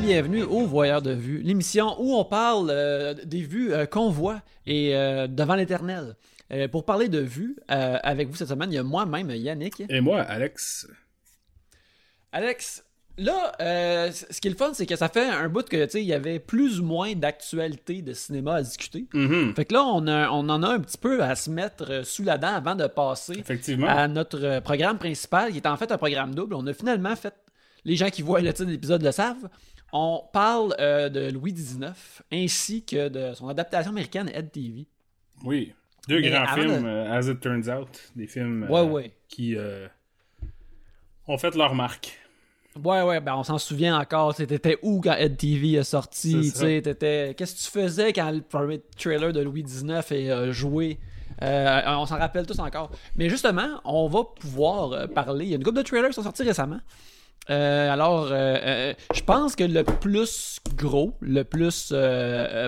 Bienvenue au Voyeur de vue, l'émission où on parle euh, des vues euh, qu'on voit et euh, devant l'éternel. Euh, pour parler de vues, euh, avec vous cette semaine, il y a moi-même, Yannick. Et moi, Alex. Alex, là, euh, ce qui est le fun, c'est que ça fait un bout que, tu sais, il y avait plus ou moins d'actualité de cinéma à discuter. Mhm. Fait que là, on, a- on en a un petit peu à se mettre euh, sous la dent avant de passer Effectivement. à notre euh, programme principal, qui est en fait un programme double. On a finalement fait, les gens qui voient le titre de l'épisode le savent, on parle euh, de Louis XIX ainsi que de son adaptation américaine Ed TV. Oui. Deux Mais grands films, de- euh, As It Turns Out. Des films Ouais, ouais. qui ont fait leur marque. Ouais, ouais, ben on s'en souvient encore. T'étais où quand Ed TV est sorti? T'étais- Qu'est-ce que tu faisais quand le premier trailer de Louis XIX est euh, joué? Euh, on s'en rappelle tous encore. Mais justement, on va pouvoir euh, parler. Il y a une couple de trailers qui sont sortis récemment. Euh, alors, je pense que le plus gros, le plus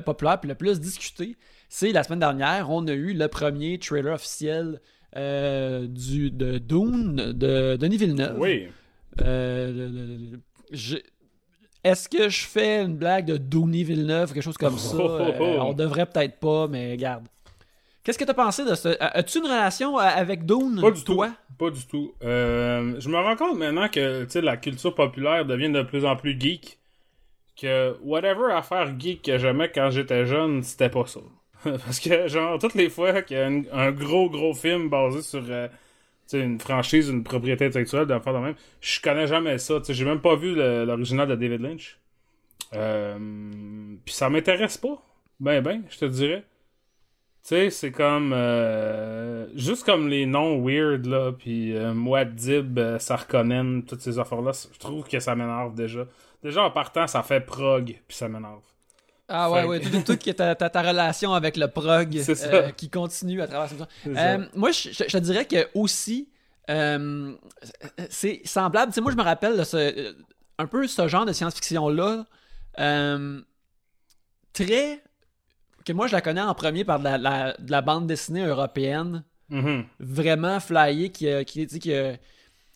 populaire, puis le plus discuté, c'est la semaine dernière, on a eu le premier trailer officiel du, de Dune de Denis Villeneuve. Oui. Euh, Est-ce que je fais une blague de Denis Villeneuve, quelque chose comme ça? Oh, oh, oh. Euh, on devrait peut-être pas, mais regarde. Qu'est-ce que t'as pensé de ce... As-tu une relation euh, avec Dune, Pas du toi? tout. Pas du tout. Euh, je me rends compte maintenant que la culture populaire devient de plus en plus geek. Que whatever affaire geek que j'aimais quand j'étais jeune, c'était pas ça. Parce que, genre, toutes les fois qu'il y a un, un gros, gros film basé sur euh, tu sais, une franchise, une propriété intellectuelle, d'un de même, je connais jamais ça. J'ai même pas vu l'original de David Lynch. Euh, Puis ça m'intéresse pas. Ben, ben, je te dirais. Tu sais, c'est comme. euh, juste comme les noms weird, là, puis euh, Mouad'Dib, euh, Sarkonnen, toutes ces affaires-là, je trouve que ça m'énerve déjà. Déjà, en partant, ça fait prog, puis ça m'énerve. Ah ouais, ouais, que- tout, tout qui est ta, ta- ta relation avec le prog euh, qui continue à travers Euh, ça. moi, je, je- te dirais que aussi, euh, c'est semblable. Moi, je me rappelle de ce, euh, un peu ce genre de science-fiction-là. très. que moi, je la connais en premier par de la, la- de la bande dessinée européenne. Mhm. Vraiment flyée, qui, qui, qui, euh,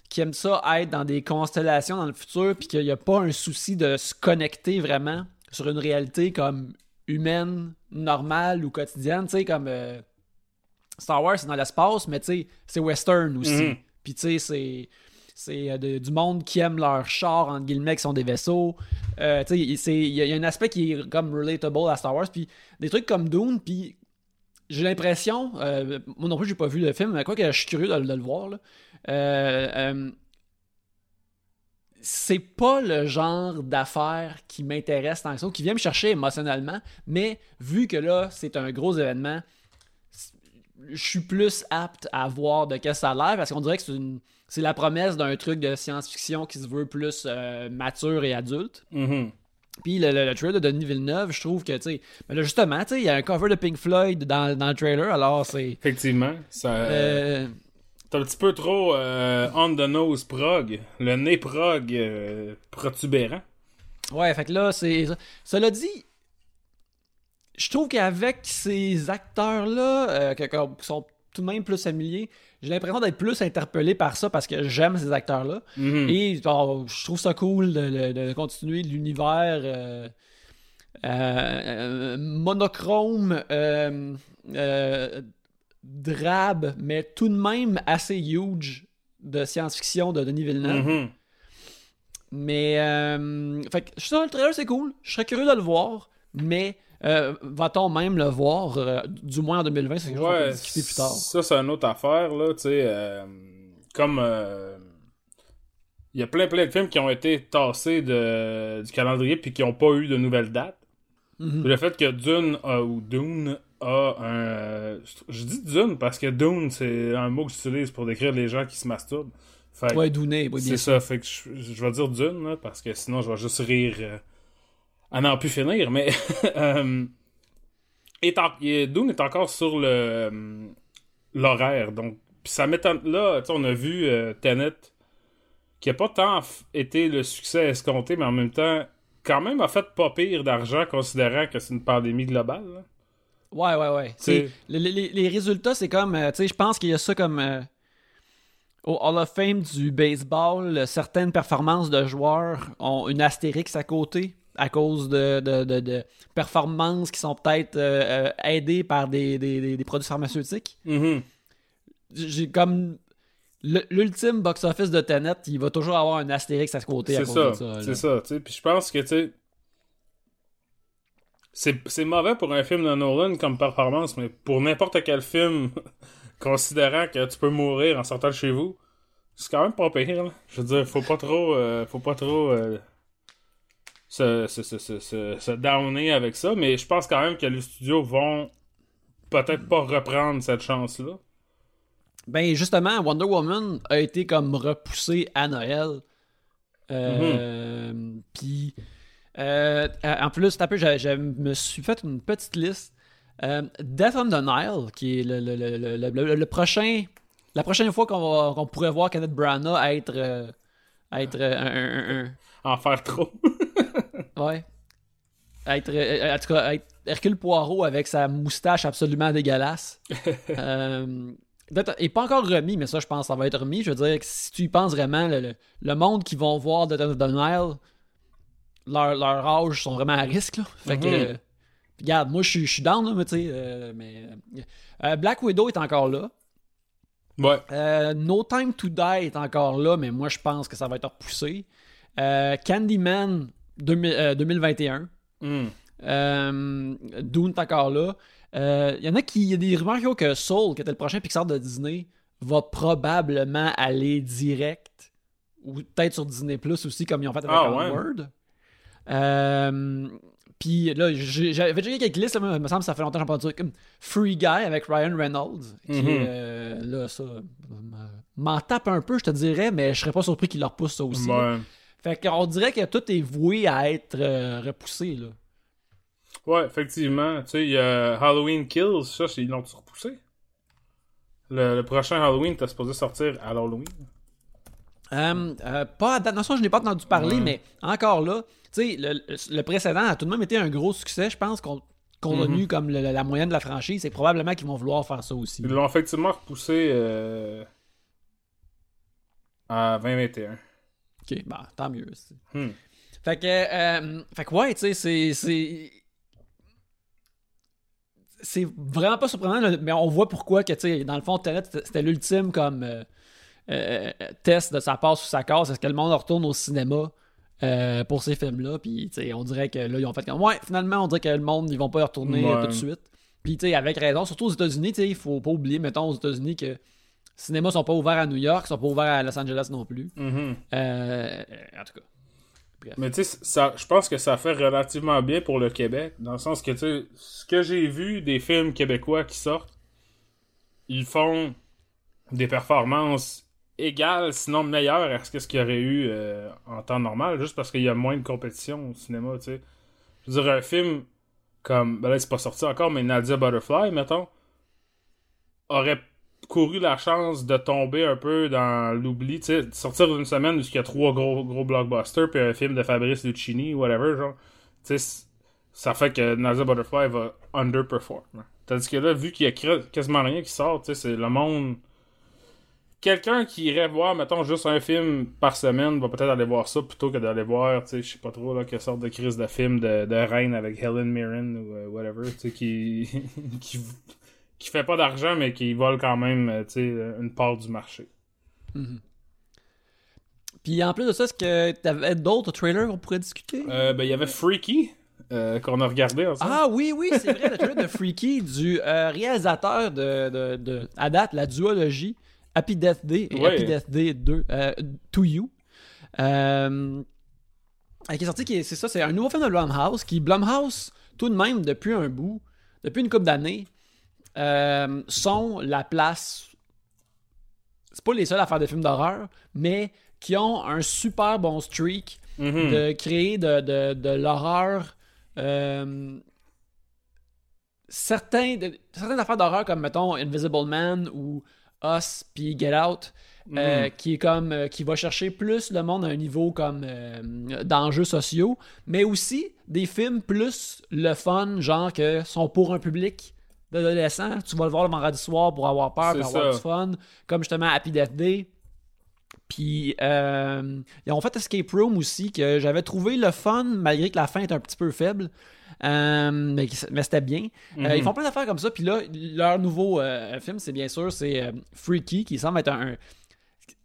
qui aime ça être dans des constellations dans le futur, puis qu'il n'y a pas un souci de se connecter vraiment sur une réalité comme humaine, normale ou quotidienne, tu sais, comme euh, Star Wars, c'est dans l'espace, mais tu sais, c'est western aussi. Mhm. Puis tu sais, c'est c'est euh, du monde qui aime leurs chars, entre guillemets, qui sont des vaisseaux. Euh, tu sais, c'est- il y, a- il y a un aspect qui est comme relatable à Star Wars, puis des trucs comme Dune, puis j'ai l'impression, euh, moi non plus j'ai pas vu le film, mais quoi que je suis curieux de, de le voir, là. Euh, euh, c'est pas le genre d'affaire qui m'intéresse tant que ça, qui vient me chercher émotionnellement, mais vu que là, c'est un gros événement, je suis plus apte à voir de quel ça a l'air, parce qu'on dirait que c'est une- c'est la promesse d'un truc de science-fiction qui se veut plus euh, mature et adulte. Mhm. Puis le, le, le trailer de Denis Villeneuve, je trouve que, tu sais, mais là, justement, tu sais, il y a un cover de Pink Floyd dans, dans le trailer, alors c'est. Effectivement. Ça, euh, T'es un petit peu trop euh, on the nose prog. Le nez prog euh, protubérant. ouais, fait que là, c'est. Cela dit, je trouve qu'avec ces acteurs-là, euh, qui sont tout de même plus familiers, j'ai l'impression d'être plus interpellé par ça parce que j'aime ces acteurs-là. Mhm. Et bon, je trouve ça cool de, de- de continuer l'univers euh, euh, euh, monochrome, drabe, mais tout de même assez huge de science-fiction de Denis Villeneuve. Mhm. Mais, euh, fait que ça, le trailer, c'est cool. Je serais curieux de le voir, mais euh, va-t-on même le voir, euh, du moins en 2020, c'est quelque chose Ouais, discuter plus tard. ça c'est une autre affaire là, tu sais, euh, comme il y a plein plein de films qui ont été tassés de, du calendrier puis qui ont pas eu de nouvelles dates. Mhm. Le fait que Dune ou Dune a un, euh, je dis Dune parce que Dune c'est un mot que j'utilise pour décrire les gens qui se masturbent. Fait Ouais, Douné, oui, c'est ça, fait que je, je vais dire Dune là, parce que sinon je vais juste rire euh, à n'en plus finir, mais euh, est en- Dune est encore sur le l'horaire, donc ça m'étonne. Là, on a vu Tenet qui a pas tant été le succès escompté, mais en même temps quand même a fait pas pire d'argent considérant que c'est une pandémie globale. là. Ouais, ouais, ouais. C'est- Les, les- les résultats, c'est comme. euh, tu sais, je pense qu'il y a ça comme. euh, au Hall of Fame du baseball, euh, certaines performances de joueurs ont une astérix à côté à cause de, de, de- de performances qui sont peut-être euh, aidées par des, des- des- produits pharmaceutiques. Mhm. J'ai comme. L'ultime box-office de Tenet, il va toujours avoir un astérix à côté à C'est cause ça, de ça. c'est ça. Puis je pense que, tu sais, c'est c'est mauvais pour un film de Nolan comme performance, mais pour n'importe quel film, considérant que tu peux mourir en sortant de chez vous, c'est quand même pas pire, là. Je veux dire, faut pas trop, euh, faut pas trop euh, se, se, se, se, downer avec ça, mais je pense quand même que les studios vont peut-être pas reprendre cette chance-là. Ben justement, Wonder Woman a été comme repoussé à Noël. Euh, Puis, euh, en plus, peu, je, je me suis fait une petite liste. Euh, Death on the Nile, qui est le, le- le- le- prochain, la prochaine fois qu'on qu'on pourrait voir Kenneth Branagh être, euh, être euh, un- un- un- En faire trop. Ouais. Être, euh, en tout cas, être Hercule Poirot avec sa moustache absolument dégueulasse. euh, peut-être- et pas encore remis, mais ça, je pense que ça va être remis. Je veux dire si tu y penses vraiment, le, le- le monde qui vont voir de The Nile, leur, leur âge sont vraiment à risque. Là. Fait que, Mhm. euh, regarde, moi, je suis- down, là, mais tu sais, euh, mais, euh, Black Widow est encore là. Ouais. No Time to Die est encore là, mais moi je pense que ça va être repoussé. Candyman 2000 euh, 2021. Hmm. Euh, Dune est encore là. Il y en a qui. Il y a des rumeurs qui ont que Soul, qui était le prochain Pixar de Disney, va probablement aller direct. Ou peut-être sur Disney Plus aussi, comme ils ont fait avec Ah. Onward. Euh, Puis là, j'avais déjà quelques listes, là, mais il me semble que ça fait longtemps que j'en parle de comme Free Guy avec Ryan Reynolds. Qui Mhm. euh, là, ça. M'en tape un peu, je te dirais, mais je serais pas surpris qu'il leur pousse ça aussi. Ouais. Fait qu'on dirait que tout est voué à être euh, repoussé, là. Ouais, effectivement. Tu sais, il y a Halloween Kills, ça, c'est- ils l'ont repoussé. Le, le prochain Halloween, t'es supposé sortir à l'Halloween. Euh, euh, pas à date, non, ça, je n'ai pas entendu parler, Ouais. mais encore là, sais, le, le précédent a tout de même été un gros succès, je pense, compte compte Mhm. tenu comme le- la moyenne de la franchise, c'est probablement qu'ils vont vouloir faire ça aussi. Ils l'ont effectivement repoussé euh, à 2021. Ok, bah, tant mieux. Hmm. Fait que, euh, fait que ouais, tu sais, c'est. c'est- vraiment pas surprenant, mais on voit pourquoi que, tu dans le fond, Tenet, c'était l'ultime comme euh, euh, test de sa passe ou sa casse. Est-ce que le monde retourne au cinéma? Euh, pour ces films-là? Puis, on dirait que là, ils ont fait comme, ouais, finalement, on dirait que le monde, ils vont pas y retourner euh, Ouais. tout de suite. Puis, tu sais, avec raison, surtout aux États-Unis, tu sais, il faut pas oublier, mettons, aux États-Unis, que les cinémas sont pas ouverts à New York, sont pas ouverts à Los Angeles non plus. Mhm. Euh, en tout cas. Mais tu sais, ça, je pense que ça fait relativement bien pour le Québec, dans le sens que, tu sais, ce que j'ai vu des films québécois qui sortent, ils font des performances égales, sinon meilleures à ce qu'il y aurait eu euh, en temps normal, juste parce qu'il y a moins de compétition au cinéma, tu sais. Je veux dire, un film comme, ben là, c'est pas sorti encore, mais Nadia Butterfly, mettons, aurait couru la chance de tomber un peu dans l'oubli, tu sais, sortir d'une semaine où il y a trois gros, gros blockbusters, puis un film de Fabrice Lucchini, whatever, genre, tu sais, ça fait que Nadia Butterfly va underperform. hein. Tandis que là, vu qu'il y a quasiment rien qui sort, tu sais, c'est le monde... Quelqu'un qui irait voir, mettons, juste un film par semaine, va peut-être aller voir ça plutôt que d'aller voir, tu sais, je sais pas trop, là, quelle sorte de crise de film de, de reine avec Helen Mirren ou euh, whatever, tu sais, qui... qui qui fait pas d'argent, mais qui vole quand même, euh, tu sais, une part du marché. Puis en plus de ça, est-ce que t'avais d'autres trailers qu'on pourrait discuter? Euh, ben, il y avait Freaky, euh, qu'on a regardé ensemble. Ah oui, oui, c'est vrai, le trailer de Freaky du réalisateur de, de, de, à date, la duologie Happy Death Day et Ouais. Happy Death Day 2, euh, To You. Euh, qui est sorti, c'est ça, c'est un nouveau film de Blumhouse, qui, Blumhouse, tout de même, depuis un bout, depuis une couple d'années, euh, sont la place. C'est pas les seuls à faire des films d'horreur, mais qui ont un super bon streak Mhm. de créer de, de, de l'horreur. euh, certains, de- certaines affaires d'horreur comme, mettons, Invisible Man ou Us puis Get Out, euh, qui est comme euh, qui va chercher plus le monde à un niveau comme euh, d'enjeux sociaux, mais aussi des films plus le fun, genre que sont pour un public d'adolescents. Tu vas le voir le vendredi soir pour avoir peur, pour avoir du fun, comme justement Happy Death Day. Puis euh, ils ont fait Escape Room aussi que j'avais trouvé le fun malgré que la fin est un petit peu faible. Euh, mais c'était bien. Euh, Mhm. ils font plein d'affaires comme ça. Puis là, leur nouveau euh, film, c'est bien sûr, c'est Freaky, qui semble être un,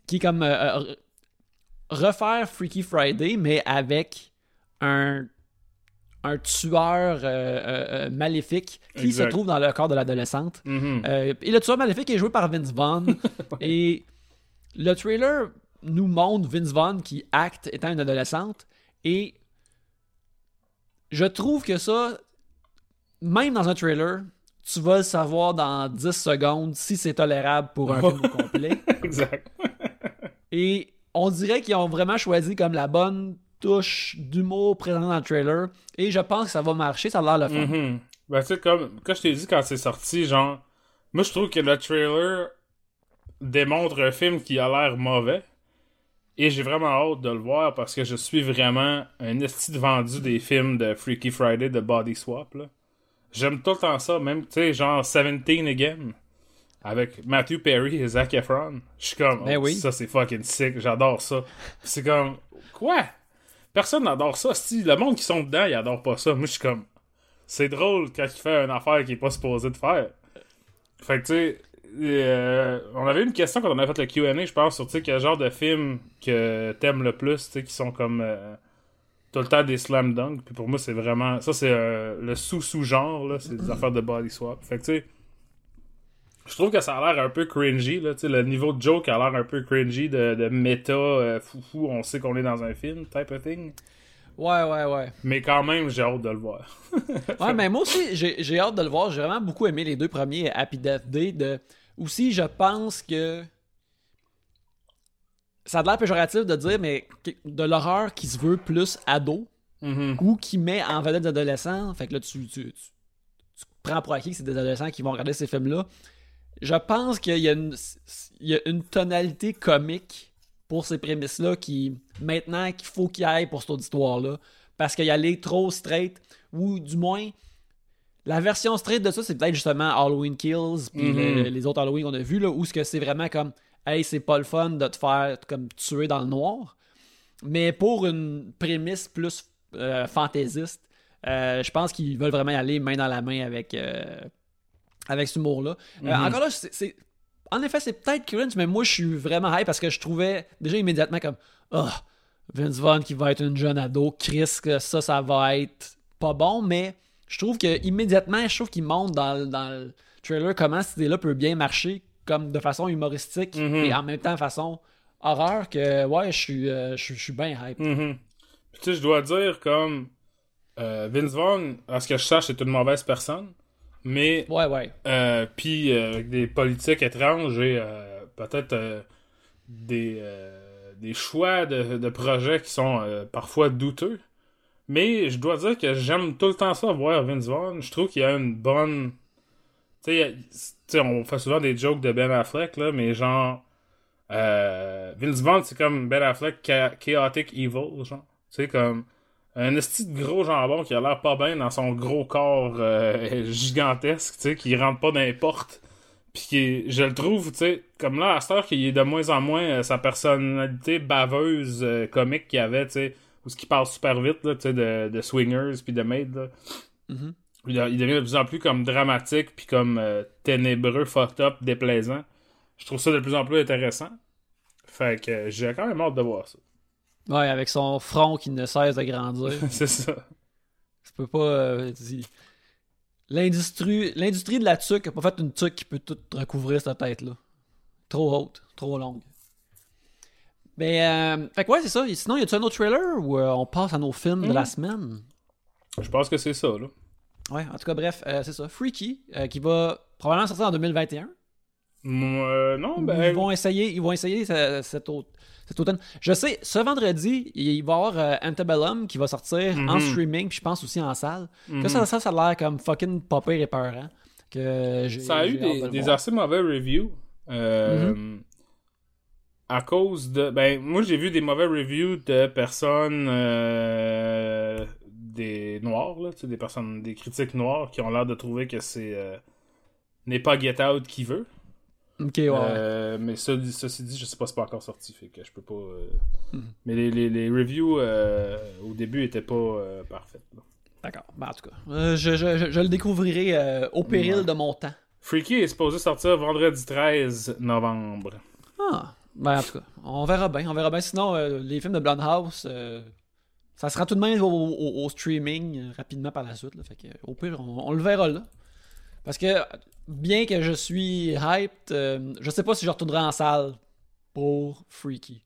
qui est comme refaire Freaky Friday, mais avec un un tueur euh, euh, euh, maléfique qui Exact. se trouve dans le corps de l'adolescente. Mhm. Euh, et le tueur maléfique est joué par Vince Vaughn. et le trailer nous montre Vince Vaughn qui acte étant une adolescente. Et je trouve que ça, même dans un trailer, tu vas le savoir dans 10 secondes si c'est tolérable pour un film complet. exact. Et on dirait qu'ils ont vraiment choisi comme la bonne touche d'humour présente dans le trailer. Et je pense que ça va marcher, ça a l'air le fun. Mhm. Ben, tu sais, comme, quand je t'ai dit quand c'est sorti, genre, moi je trouve que le trailer démontre un film qui a l'air mauvais. Et j'ai vraiment hâte de le voir parce que je suis vraiment un esti de vendu des films de Freaky Friday de Body Swap. là. J'aime tout le temps ça, même, tu sais, genre 17 Again. Avec Matthew Perry et Zac Efron. Je suis comme, Ben oh, oui. ça c'est fucking sick, j'adore ça. C'est comme, quoi? Personne n'adore ça. Si le monde qui sont dedans, ils adorent pas ça. Moi, je suis comme, c'est drôle quand il fait une affaire qu'il est pas supposé de faire. Fait que, tu sais, euh, on avait une question quand on avait fait le Q&A, je pense, sur, quel genre de film que t'aimes le plus, qui sont comme euh, tout le temps des slam dunk. Puis pour moi, c'est vraiment, ça, c'est euh, le sous-sous-genre, là, c'est des affaires de body swap. Fait que, tu sais, je trouve que ça a l'air un peu cringy, là, le niveau de joke a l'air un peu cringy, de, de méta, euh, foufou, on sait qu'on est dans un film, type of thing. Ouais, ouais, ouais. Mais quand même, j'ai hâte de le voir. Ouais, mais moi aussi, j'ai j'ai hâte de le voir. J'ai vraiment beaucoup aimé les deux premiers Happy Death Day. De... Aussi, je pense que. Ça a l'air péjoratif de dire, mais de l'horreur qui se veut plus ado Mhm. ou qui met en vedette des adolescents. Fait que là, tu, tu, tu- tu prends pour acquis que c'est des adolescents qui vont regarder ces films-là. Je pense qu'il y, a une- il y a une tonalité comique pour ces prémices-là qui, maintenant, qu'il faut qu'il y aille pour cette auditoire-là. Parce qu'il y aller trop straight, ou du moins, la version straight de ça, c'est peut-être justement Halloween Kills, puis Mhm. le- les autres Halloween qu'on a vus, là, où ce que c'est vraiment comme, hey, c'est pas le fun de te faire comme tuer dans le noir. Mais pour une prémisse plus euh, fantaisiste, euh, je pense qu'ils veulent vraiment y aller main dans la main avec, euh, avec ce humour-là. Euh, Mhm. encore là, c'est, c'est- en effet, c'est peut-être cringe, mais moi, je suis vraiment hype parce que je trouvais déjà immédiatement comme, oh, Vince Vaughn qui va être une jeune ado, Chris, que ça, ça va être pas bon, mais je trouve que immédiatement, je trouve qu'il montre dans, le- dans le trailer comment cette idée-là peut bien marcher comme de façon humoristique Mhm. et en même temps de façon horreur que ouais je suis euh, je suis- je suis bien hype Mhm. Puis, tu sais, je dois dire, comme, euh, Vince Vaughn, à ce que je sache, c'est une mauvaise personne. Mais, ouais ouais euh, puis, euh, avec des politiques étranges et peut-être des, des choix de, de projets qui sont parfois douteux. Mais je dois dire que j'aime tout le temps ça, voir Vince Vaughn. Je trouve qu'il a une bonne. Tu sais, on fait souvent des jokes de Ben Affleck, là, mais genre. Euh, Vince Vaughn, c'est comme Ben Affleck cha- chaotic evil, genre. Tu sais, comme un esti de gros jambon qui a l'air pas bien dans son gros corps euh, gigantesque, tu sais, qui rentre pas dans les portes. Puis qui, je le trouve, tu sais, comme là, à cette heure qu'il est de moins en moins euh, sa personnalité baveuse, euh, comique qu'il avait, tu sais, ou ce qui parle super vite, là, tu sais, de, de swingers puis de maid, là. Mhm. il, il devient de plus en plus comme dramatique puis comme euh, ténébreux, fucked up, déplaisant. Je trouve ça de plus en plus intéressant. Fait que euh, j'ai quand même hâte de voir ça. ouais avec son front qui ne cesse de grandir c'est ça. tu peux pas euh, l'industrie l'industrie de la tuque a pas fait une tuque qui peut tout recouvrir cette tête là trop haute trop longue mais euh, fait que ouais c'est ça sinon y a-tu un autre trailer ou euh, on passe à nos films de la Mhm. semaine? Je pense que c'est ça, là. ouais en tout cas bref euh, c'est ça Freaky euh, qui va probablement sortir en 2021 Moi, euh, non, ils ben. vont essayer, ils vont essayer ce- cet, au- cet automne. Je sais, ce vendredi, il va y avoir euh, Antebellum qui va sortir en Mhm. streaming, puis je pense aussi en salle. mhm. Que ça, ça, ça a l'air comme fucking pire et peurant. Que Ça a eu des, de des assez mauvais reviews. Euh, Mm-hmm. À cause de... Ben, moi, j'ai vu des mauvais reviews de personnes... euh, des noirs, là, tu sais, des personnes... Des critiques noirs qui ont l'air de trouver que c'est... euh, n'est pas Get Out qui veut. Ok, ouais. Euh, mais ça, ceci dit, je sais pas, c'est pas encore sorti, fait que je peux pas. Mhm. Mais les, les, les reviews au début étaient pas parfaites. D'accord. Ben, en tout cas, je, je- je- je le découvrirai au péril Ouais. de mon temps. Freaky est supposé sortir vendredi 13 novembre. Ah, ben en tout cas, on verra bien, on verra bien. Sinon, euh, les films de Blumhouse, euh, ça sera tout de même au, streaming euh, rapidement par la suite. que, au pire, on, le verra là. Parce que, bien que je suis hyped, euh, je sais pas si je retournerai en salle pour Freaky.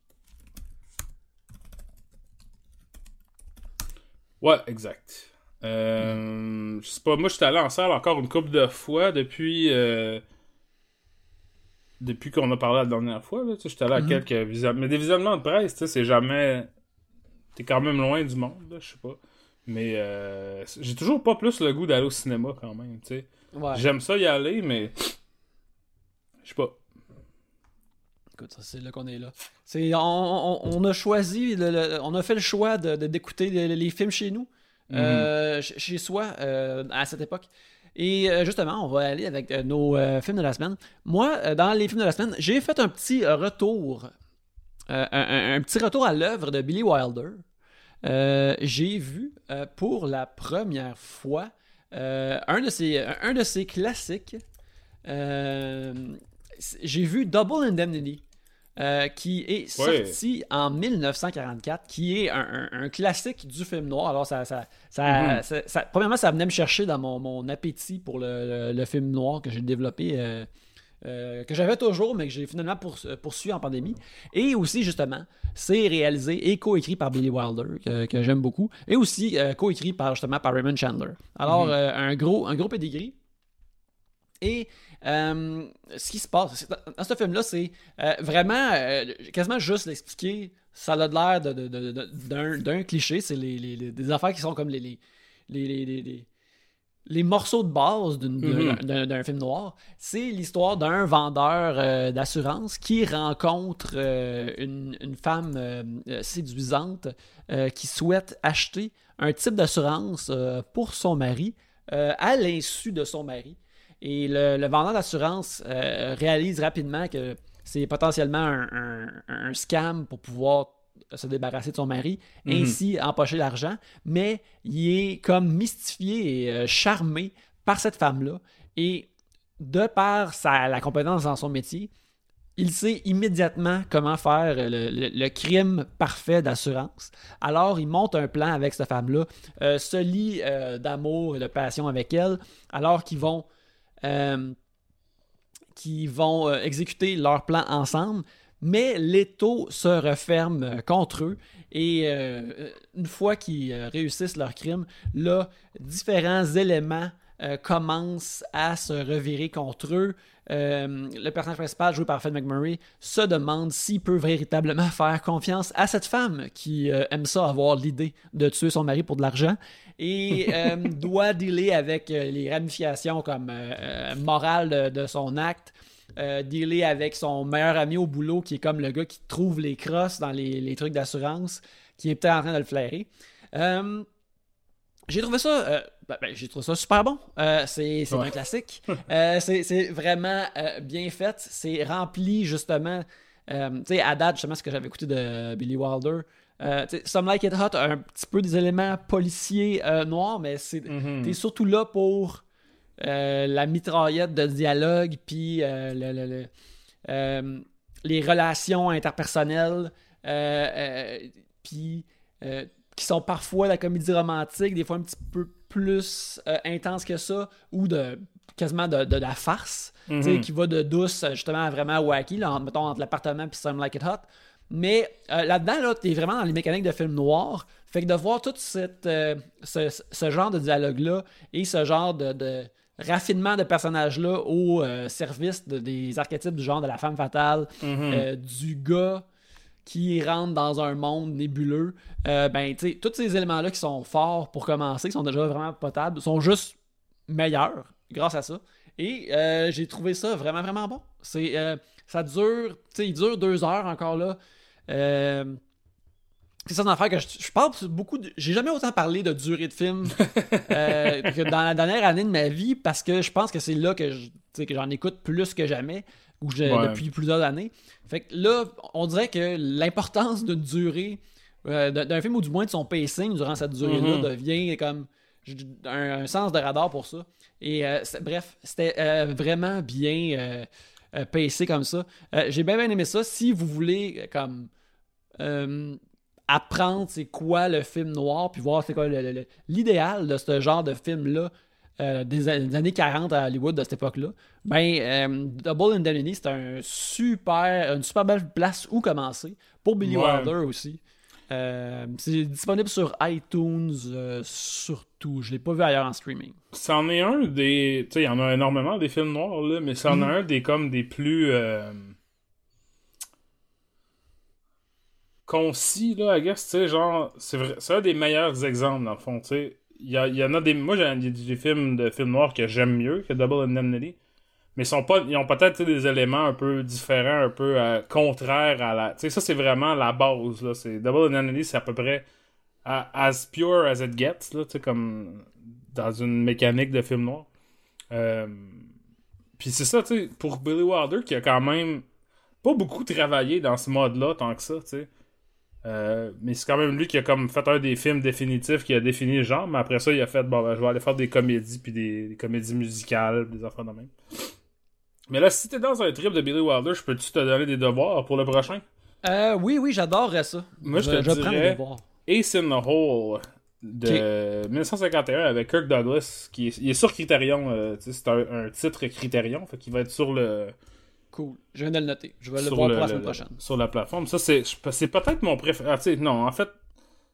Ouais, exact. Euh, Je sais pas, moi, j'étais allé en salle encore une couple de fois depuis. Euh, Depuis qu'on a parlé la dernière fois. là, J'étais allé à Mhm. quelques visionnements. Mais des visionnements de presse, tu sais, c'est jamais. T'es quand même loin du monde, je sais pas. Mais euh, j'ai toujours pas plus le goût d'aller au cinéma quand même, tu sais. Ouais. J'aime ça y aller, mais. Je sais pas. Écoute, ça, c'est là qu'on est là. C'est, on, on- on a choisi, le- le- on a fait le choix de, d'écouter les, les films chez nous, euh, ch- chez soi, euh, à cette époque. Et euh, justement, on va aller avec euh, nos euh, films de la semaine. Moi, dans les films de la semaine, j'ai fait un petit retour, un, petit retour à l'œuvre de Billy Wilder. J'ai vu pour la première fois un, de ses, un, de ses classiques. J'ai vu Double Indemnity. Euh, qui est Ouais. sorti en 1944, qui est un, un- un classique du film noir. Alors, ça, ça, ça, Mhm. ça- ça- premièrement, ça venait me chercher dans mon, mon appétit pour le, le- le film noir que j'ai développé, euh, euh, que j'avais toujours, mais que j'ai finalement pour- poursuivi en pandémie. Et aussi, justement, c'est réalisé et coécrit par Billy Wilder, que, que j'aime beaucoup, et aussi coécrit par, justement, par Raymond Chandler. Alors, Mhm. un gros, un gros pedigree. Et euh, ce qui se passe dans, ce film-là, c'est euh, vraiment euh, quasiment juste l'expliquer. Ça a l'air de- de- de- de- d'un d'un cliché. C'est les, les- les- des affaires qui sont comme les, les, les, morceaux de base d'un d'un- d'un film noir. C'est l'histoire d'un vendeur d'assurance qui rencontre une, une femme séduisante qui souhaite acheter un type d'assurance pour son mari euh, à l'insu de son mari. Et le, le vendeur d'assurance euh, réalise rapidement que c'est potentiellement un, un- un scam pour pouvoir se débarrasser de son mari, Mhm. ainsi empocher l'argent, mais il est comme mystifié et euh, charmé par cette femme-là. Et de par sa, la compétence dans son métier, il sait immédiatement comment faire le, le- le crime parfait d'assurance. Alors, il monte un plan avec cette femme-là, euh, se lie euh, d'amour et de passion avec elle, alors qu'ils vont, euh, qu'ils vont euh, exécuter leur plan ensemble. Mais l'étau se referme euh, contre eux et une fois qu'ils réussissent leur crime, là, différents éléments euh, commencent à se revirer contre eux. Euh, le personnage principal, joué par Fred McMurray, se demande s'il peut véritablement faire confiance à cette femme qui euh, aime ça avoir l'idée de tuer son mari pour de l'argent et doit dealer avec les ramifications comme morales de, de son acte. euh, dealer avec son meilleur ami au boulot qui est comme le gars qui trouve les crosses dans les, les trucs d'assurance qui est peut-être en train de le flairer. Euh, j'ai trouvé ça, euh, ben, ben, j'ai trouvé ça super bon. Euh, c'est c'est Ouais. un classique. Euh, c'est vraiment euh, bien fait. C'est rempli justement. tu sais, à date, justement, ce que j'avais écouté de Billy Wilder. Some Like It Hot a un petit peu des éléments policiers noirs, mais c'est Mhm. T'es surtout là pour la mitraillette de dialogue, puis le- le- le- les relations interpersonnelles, puis qui sont parfois la comédie romantique, des fois un petit peu plus euh, intense que ça, ou de quasiment de, de la farce, Mhm. qui va de douce justement à vraiment wacky, là, entre- mettons entre l'appartement puis Some Like It Hot. Mais euh, là-dedans, là, t'es vraiment dans les mécaniques de film noir. Fait que de voir tout cette, euh, ce, ce genre de dialogue-là et ce genre de, de raffinement de personnages-là au euh, service de- des archétypes du genre de la femme fatale, Mhm. du gars qui rentre dans un monde nébuleux, euh, ben, tu sais, tous ces éléments-là qui sont forts pour commencer, qui sont déjà vraiment potables, sont juste meilleurs grâce à ça. Et euh, j'ai trouvé ça vraiment, vraiment bon. C'est, euh, ça dure, tu sais, il dure deux heures encore là. Euh, c'est ça une affaire que je, je parle beaucoup. de- j'ai jamais autant parlé de durée de film que dans la dernière année de ma vie parce que je pense que c'est là je- que j'en écoute plus que jamais ou je- Ouais. depuis plusieurs années. Fait que là, on dirait que l'importance d'une durée euh, d'un film ou du moins de son pacing durant cette durée-là Mhm. devient comme un, un sens de radar pour ça. Et euh, bref, c'était euh, vraiment bien pacé comme ça. J'ai bien, bien aimé ça. Si vous voulez comme apprendre c'est quoi le film noir, puis voir c'est quoi l'idéal de ce genre de film-là euh, des, années 40 à Hollywood de cette époque-là, ben euh, Double Indemnity, c'est un super, une super belle place où commencer. Pour Billy Ouais. Wilder aussi. Euh, c'est disponible sur iTunes euh, surtout. Je l'ai pas vu ailleurs en streaming. C'en est un des. Tu sais, il y en a énormément des films noirs, là, mais c'en Mhm. a un des comme des plus. euh, concis, là, I guess, tu sais, genre. C'est vrai. Un des meilleurs exemples, dans le fond, tu sais. Y, a- y en a des. Moi, j'ai des, films de films noirs que j'aime mieux que Double Indemnity. Mais ils, sont pas, ils ont peut-être des éléments un peu différents, un peu euh, contraires à la. Tu sais, ça, c'est vraiment la base, là. Double Indemnity, c'est à peu près as pure as it gets, là, tu sais, comme dans une mécanique de film noir. Euh, Puis c'est ça, tu sais, pour Billy Wilder, qui a quand même pas beaucoup travaillé dans ce mode-là, tant que ça, tu sais. Euh, mais c'est quand même lui qui a comme fait un des films définitifs qui a défini le genre, mais après ça, il a fait, bon, ben, je vais aller faire des comédies, puis des, des comédies musicales, des affaires de même. Mais là, si t'es dans un trip de Billy Wilder, je peux-tu te donner des devoirs pour le prochain? Euh, oui, oui, j'adorerais ça. Moi, je te prends dirais- devoir. Ace in the Hole de 1951 avec Kirk Douglas qui est, il est sur Criterion euh, tu sais, c'est un, un titre Criterion fait qu'il va être sur le Cool. Je viens de le noter. Je vais le sur voir le- pour la semaine prochaine. sur la plateforme ça c'est c'est peut-être mon préféré ah, non en fait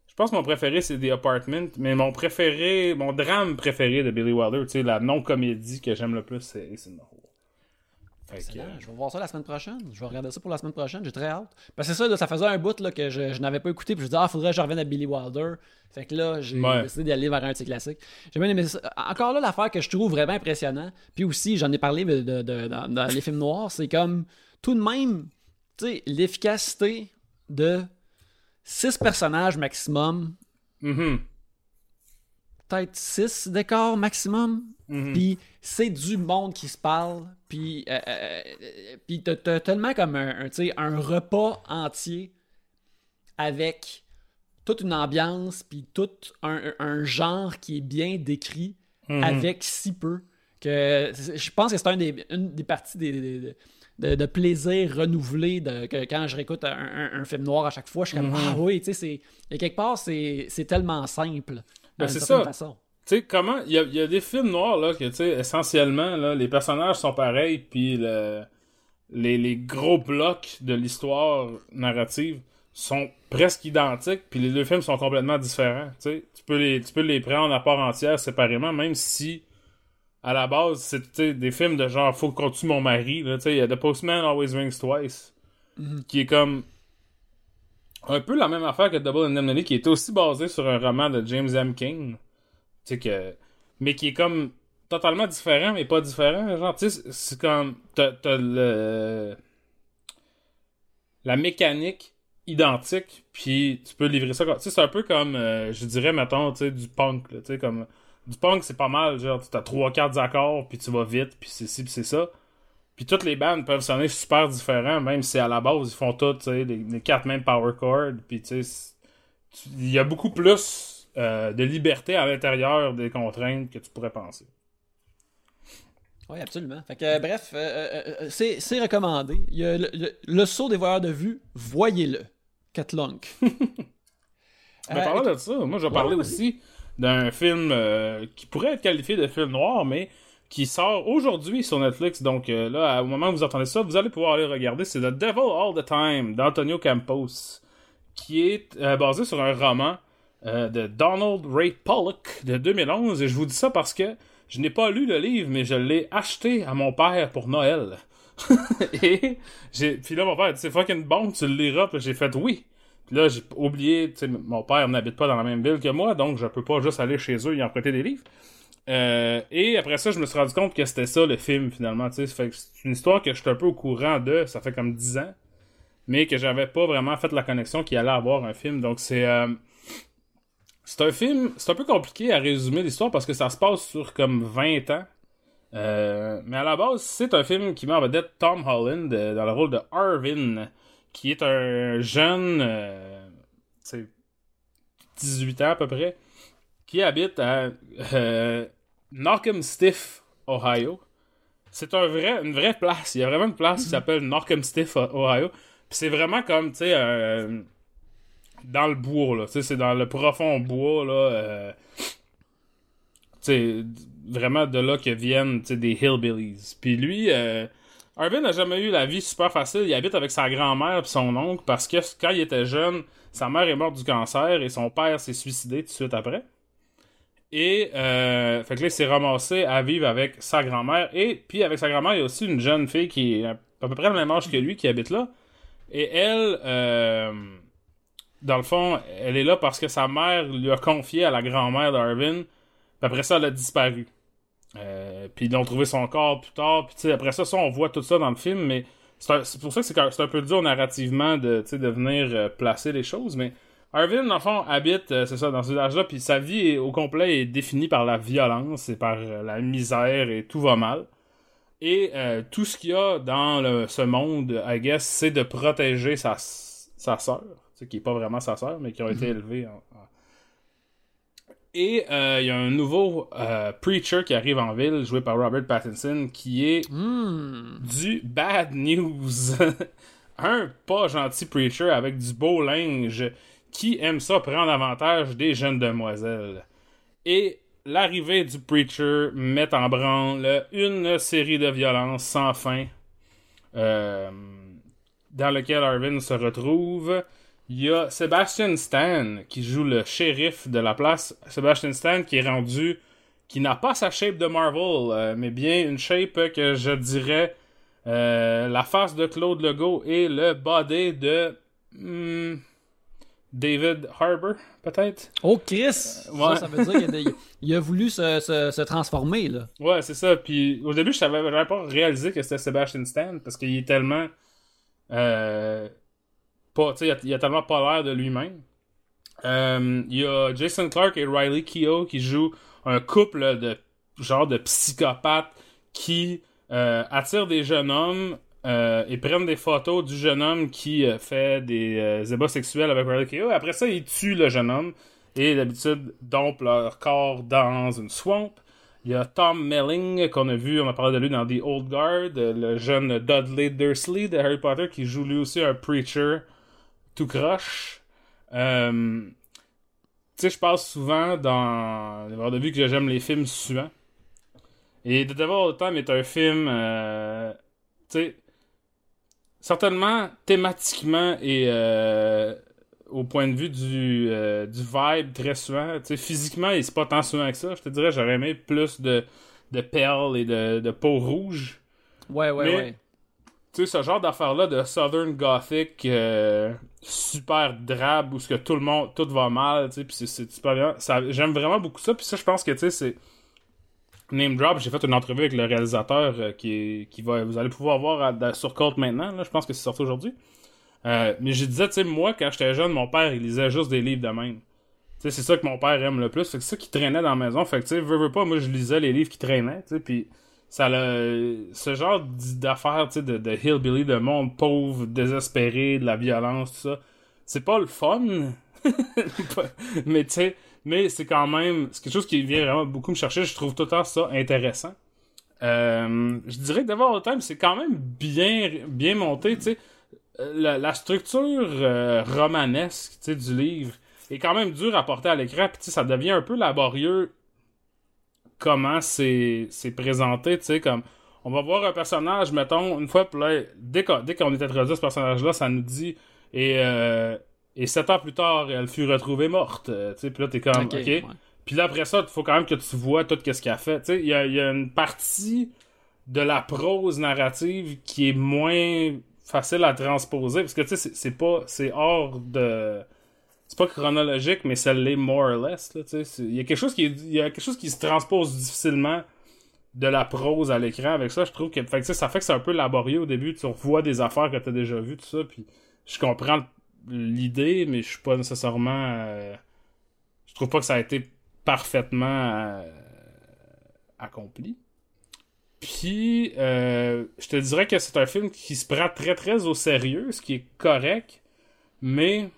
je pense que mon préféré c'est The Apartment mais mon préféré mon drame préféré de Billy Wilder tu sais la non comédie que j'aime le plus c'est Ace in the Hole Excellent. Je vais voir ça la semaine prochaine. Je vais regarder ça pour la semaine prochaine. J'ai très hâte. Parce que c'est ça, là, ça faisait un bout là, que je, je n'avais pas écouté. Puis je me disais, ah, faudrait que je revienne à Billy Wilder. Fait que là, j'ai Ouais. décidé d'aller vers un de ses classiques. J'ai bien aimé ça. Encore là, l'affaire que je trouve vraiment impressionnant. Puis aussi, j'en ai parlé de, de- de- dans, dans les films noirs. C'est comme tout de même, tu sais, l'efficacité de six personnages maximum. Mhm. Peut-être six décors maximum. Mhm. Puis c'est du monde qui se parle. Puis euh, euh, euh, puis t'as, tellement comme un, un, repas entier avec toute une ambiance, puis tout un, un genre qui est bien décrit Mhm. avec si peu. que Je pense que c'est un des, une des parties des, de, de plaisir renouvelé de, que quand je réécoute un, un- un film noir à chaque fois, je suis comme Mhm. Ah oui, tu sais, c'est. Et quelque part, c'est, c'est tellement simple. Ben, c'est ça. façon. Tu sais, comment. Il y a, y a des films noirs, là, que, tu sais, essentiellement, là, les personnages sont pareils, puis le, les, les gros blocs de l'histoire narrative sont presque identiques, puis les deux films sont complètement différents. Tu sais, tu peux les, tu peux les prendre à part entière, séparément, même si, à la base, c'est des films de genre, faut qu'on tue mon mari, là, tu sais, il y a The Postman Always Rings Twice, qui est comme un peu la même affaire que Double Indemnity, qui est aussi basé sur un roman de James M. King. Mais qui est comme totalement différent, mais pas différent. Genre, tu sais, c'est- comme. T'as le. La mécanique identique, puis tu peux livrer ça. Tu sais, c'est un peu comme, euh, je dirais, mettons, tu sais, du punk, comme. Du punk, c'est pas mal, genre, tu as trois, quatre accords, puis tu vas vite, puis c'est ci, puis c'est ça. Puis toutes les bandes peuvent sonner super différents, même si à la base, ils font toutes, les, les quatre mêmes power chords, puis tu sais, il y a beaucoup plus euh, de liberté à l'intérieur des contraintes que tu pourrais penser. Oui, absolument. Fait que, euh, bref, euh, euh, euh, c'est recommandé. Il y a le, le- le saut des voyeurs de vue, voyez-le. Cat Lunk. Mais parlant de ça, moi, je vais parler ouais, aussi d'un film qui pourrait être qualifié de film noir, mais qui sort aujourd'hui sur Netflix. Donc euh, là, au moment où vous entendez ça, vous allez pouvoir aller regarder. C'est The Devil All the Time d'Antonio Campos, qui est euh, basé sur un roman euh, de Donald Ray Pollock de 2011. Et je vous dis ça parce que je n'ai pas lu le livre, mais je l'ai acheté à mon père pour Noël. et puis là mon père dit c'est fucking bon tu le liras puis j'ai fait oui puis là j'ai oublié mon père n'habite pas dans la même ville que moi donc je peux pas juste aller chez eux et emprunter des livres Euh, et après ça, je me suis rendu compte que c'était ça le film finalement. c'est une histoire que je suis un peu au courant de, ça fait comme 10 ans, mais que j'avais pas vraiment fait la connexion qu'il allait avoir un film. Donc c'est euh, c'est un film, c'est un peu compliqué à résumer l'histoire parce que ça se passe sur comme 20 ans. Euh, mais à la base, c'est un film qui met en vedette Tom Holland dans le rôle de Arvin, qui est un jeune, c'est 18 ans à peu près, qui habite à Knockemstiff, Ohio. C'est un vrai, une vraie place. Il y a vraiment une place qui s'appelle Knockemstiff, Ohio. Puis c'est vraiment comme, tu sais, euh, dans le bois, là. Tu sais, c'est dans le profond bois, là. euh, tu sais, vraiment de là que viennent, tu sais, des hillbillies. Puis lui, euh, Arvin n'a jamais eu la vie super facile. Il habite avec sa grand-mère et son oncle parce que quand il était jeune, sa mère est morte du cancer et son père s'est suicidé tout de suite après. Et euh, fait que là, il s'est ramassé à vivre avec sa grand-mère. Et puis avec sa grand-mère, il y a aussi une jeune fille qui est à peu près le même âge que lui qui habite là. Et elle, euh, dans le fond, elle est là parce que sa mère lui a confié à la grand-mère d'Arvin. Après ça, elle a disparu. Euh, puis ils ont trouvé son corps plus tard. Puis après ça, ça, on voit tout ça dans le film, mais c'est pour ça que c'est un peu dur narrativement de, de venir euh, placer les choses. Mais Arvin, dans le fond, habite, euh, c'est ça, dans ce village-là, puis sa vie est- au complet est définie par la violence et par euh, la misère et tout va mal. Et euh, tout ce qu'il y a dans le- ce monde, I guess, c'est de protéger sa, sa sœur, qui est pas vraiment sa sœur, mais qui ont été en- en, et il y a un nouveau preacher qui arrive en ville, joué par Robert Pattinson, qui est Hmm. du bad news. un pas gentil preacher avec du beau linge qui aime ça prendre avantage des jeunes demoiselles. Et l'arrivée du preacher met en branle une série de violences sans fin euh, dans lequel Arvin se retrouve. Il y a Sebastian Stan qui joue le shérif de la place. Sebastian Stan qui est rendu, qui n'a pas sa shape de Marvel, euh, mais bien une shape que je dirais euh, la face de Claude Legault et le body de hmm, David Harbour, peut-être? Oh, Chris! Ouais. Ça, ça veut dire qu'il a, il a voulu se, se, se transformer, là. Ouais, c'est ça. Puis au début, je savais j'avais pas réalisé que c'était Sebastian Stan parce qu'il est tellement euh, pas, tu sais, il a, il a tellement pas l'air de lui-même. Euh, Il y a Jason Clark et Riley Keough qui jouent un couple de genre de psychopathes qui euh, attirent des jeunes hommes euh, et prennent des photos du jeune homme qui euh, fait des euh, ébats sexuels avec Riley Keough. Après ça, ils tuent le jeune homme et d'habitude dompent leur corps dans une swamp. Il y a Tom Melling qu'on a vu, on a parlé de lui dans The Old Guard, le jeune Dudley Dursley de Harry Potter qui joue lui aussi un preacher tout croche. Tu sais, je passe souvent dans les de vue que j'aime les films suants. Et The Devil All the Time est un film, tu sais, certainement thématiquement et euh, au point de vue du, euh, du vibe très sais, physiquement, il c'est pas tant suant que ça. Je te dirais, j'aurais aimé plus de, de perles et de, de peau rouge. Ouais, ouais, Mais- ouais. Tu sais, ce genre d'affaire-là de Southern Gothic euh, super drabe où ce que tout le monde, tout va mal, tu sais, puis c'est- super bien. J'aime vraiment beaucoup ça, puis ça, je pense que, tu sais, c'est... Name drop, j'ai fait une entrevue avec le réalisateur euh, qui, qui va, vous allez pouvoir voir sur Côte maintenant, je pense que c'est sorti aujourd'hui. Euh, mais je disais, tu sais, moi, quand j'étais jeune, mon père, il lisait juste des livres de même. Tu sais, c'est ça que mon père aime le plus. C'est ça qui traînait dans la maison. Fait que, tu sais, veux, veux pas, moi, je lisais les livres qui traînaient, tu sais, puis ça le ce genre d'affaires tu sais de hillbilly de monde pauvre désespéré de la violence tout ça c'est pas le fun mais tu sais mais c'est quand même quelque chose qui vient vraiment beaucoup me chercher. Je trouve tout le temps ça intéressant. Euh, je dirais que All the Time c'est quand même bien bien monté Euh, la, structure euh, romanesque du livre est quand même dure à porter à l'écran. Puis ça devient un peu laborieux comment c'est présenté, comme on va voir un personnage, mettons, une fois, là, dès qu'on est introduit à ce personnage-là, ça nous dit et sept ans plus tard, elle fut retrouvée morte, euh, puis là t'es comme, ok. ouais. Puis là après ça, il faut quand même que tu vois tout ce qu'elle a fait, il y a, il y a une partie de la prose narrative qui est moins facile à transposer parce que tu sais c'est- pas c'est hors de c'est pas chronologique, mais ça l'est more or less. Il y a quelque chose qui est- il y a quelque chose qui se transpose difficilement de la prose à l'écran avec ça. Je trouve que, fait ça fait que c'est un peu laborieux au début. Tu revois des affaires que t'as déjà vues, tout ça, puis je comprends l'idée, mais je suis pas nécessairement. euh, je trouve pas que ça a été parfaitement euh, accompli. Puis, euh, je te dirais que c'est un film qui se prend très très au sérieux, ce qui est correct, mais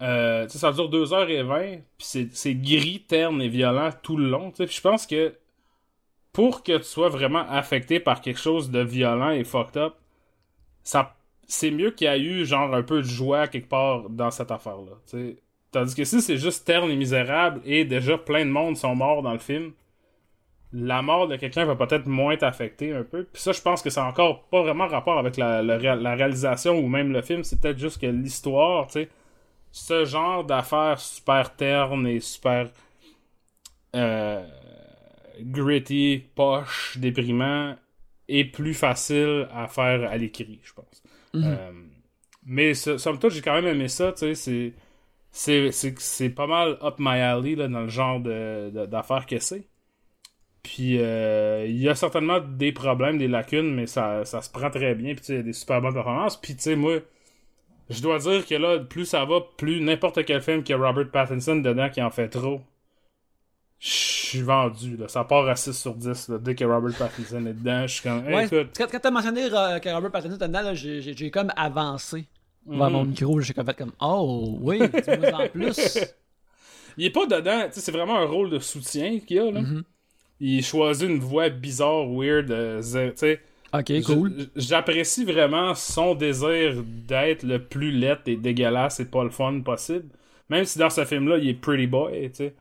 ça dure 2h20, puis c'est, gris, terne et violent tout le long. Puis je pense que pour que tu sois vraiment affecté par quelque chose de violent et fucked up, ça, c'est mieux qu'il y a eu genre un peu de joie quelque part dans cette affaire-là. Tandis que si c'est juste terne et misérable et déjà plein de monde sont morts dans le film, la mort de quelqu'un va peut-être moins t'affecter un peu. Puis ça, je pense que a encore pas vraiment rapport avec la, réalisation ou même le film. C'est peut-être juste que l'histoire, tu ce genre d'affaires super ternes et super euh, gritty, poche, déprimant est plus facile à faire à l'écrit, je pense. Euh, mais so- somme toute, j'ai quand même aimé ça, tu sais, c'est pas mal up my alley là, dans le genre de, de- d'affaires que c'est. Puis euh, il y a certainement des problèmes, des lacunes, mais ça, ça se prend très bien. Puis tu sais, des super bonnes performances. Puis tu sais, moi, je dois dire que là, plus ça va, plus n'importe quel film qui a Robert Pattinson dedans qui en fait trop, je suis vendu. Là. Ça part à 6 sur 10. Là. Dès que Robert Pattinson est dedans, je suis comme, hey, Ouais, écoute, quand, quand t'as mentionné euh, que Robert Pattinson était dedans, j'ai, comme avancé vers Mhm. mon micro. J'ai comme fait comme Oh, oui, dis-moi en plus. il est pas dedans. C'est vraiment un rôle de soutien qu'il a. Là. Il choisit une voix bizarre, weird. euh. Ok, cool. J'apprécie vraiment son désir d'être le plus laid et dégueulasse et pas le fun possible. Même si dans ce film-là, il est pretty boy, tu sais.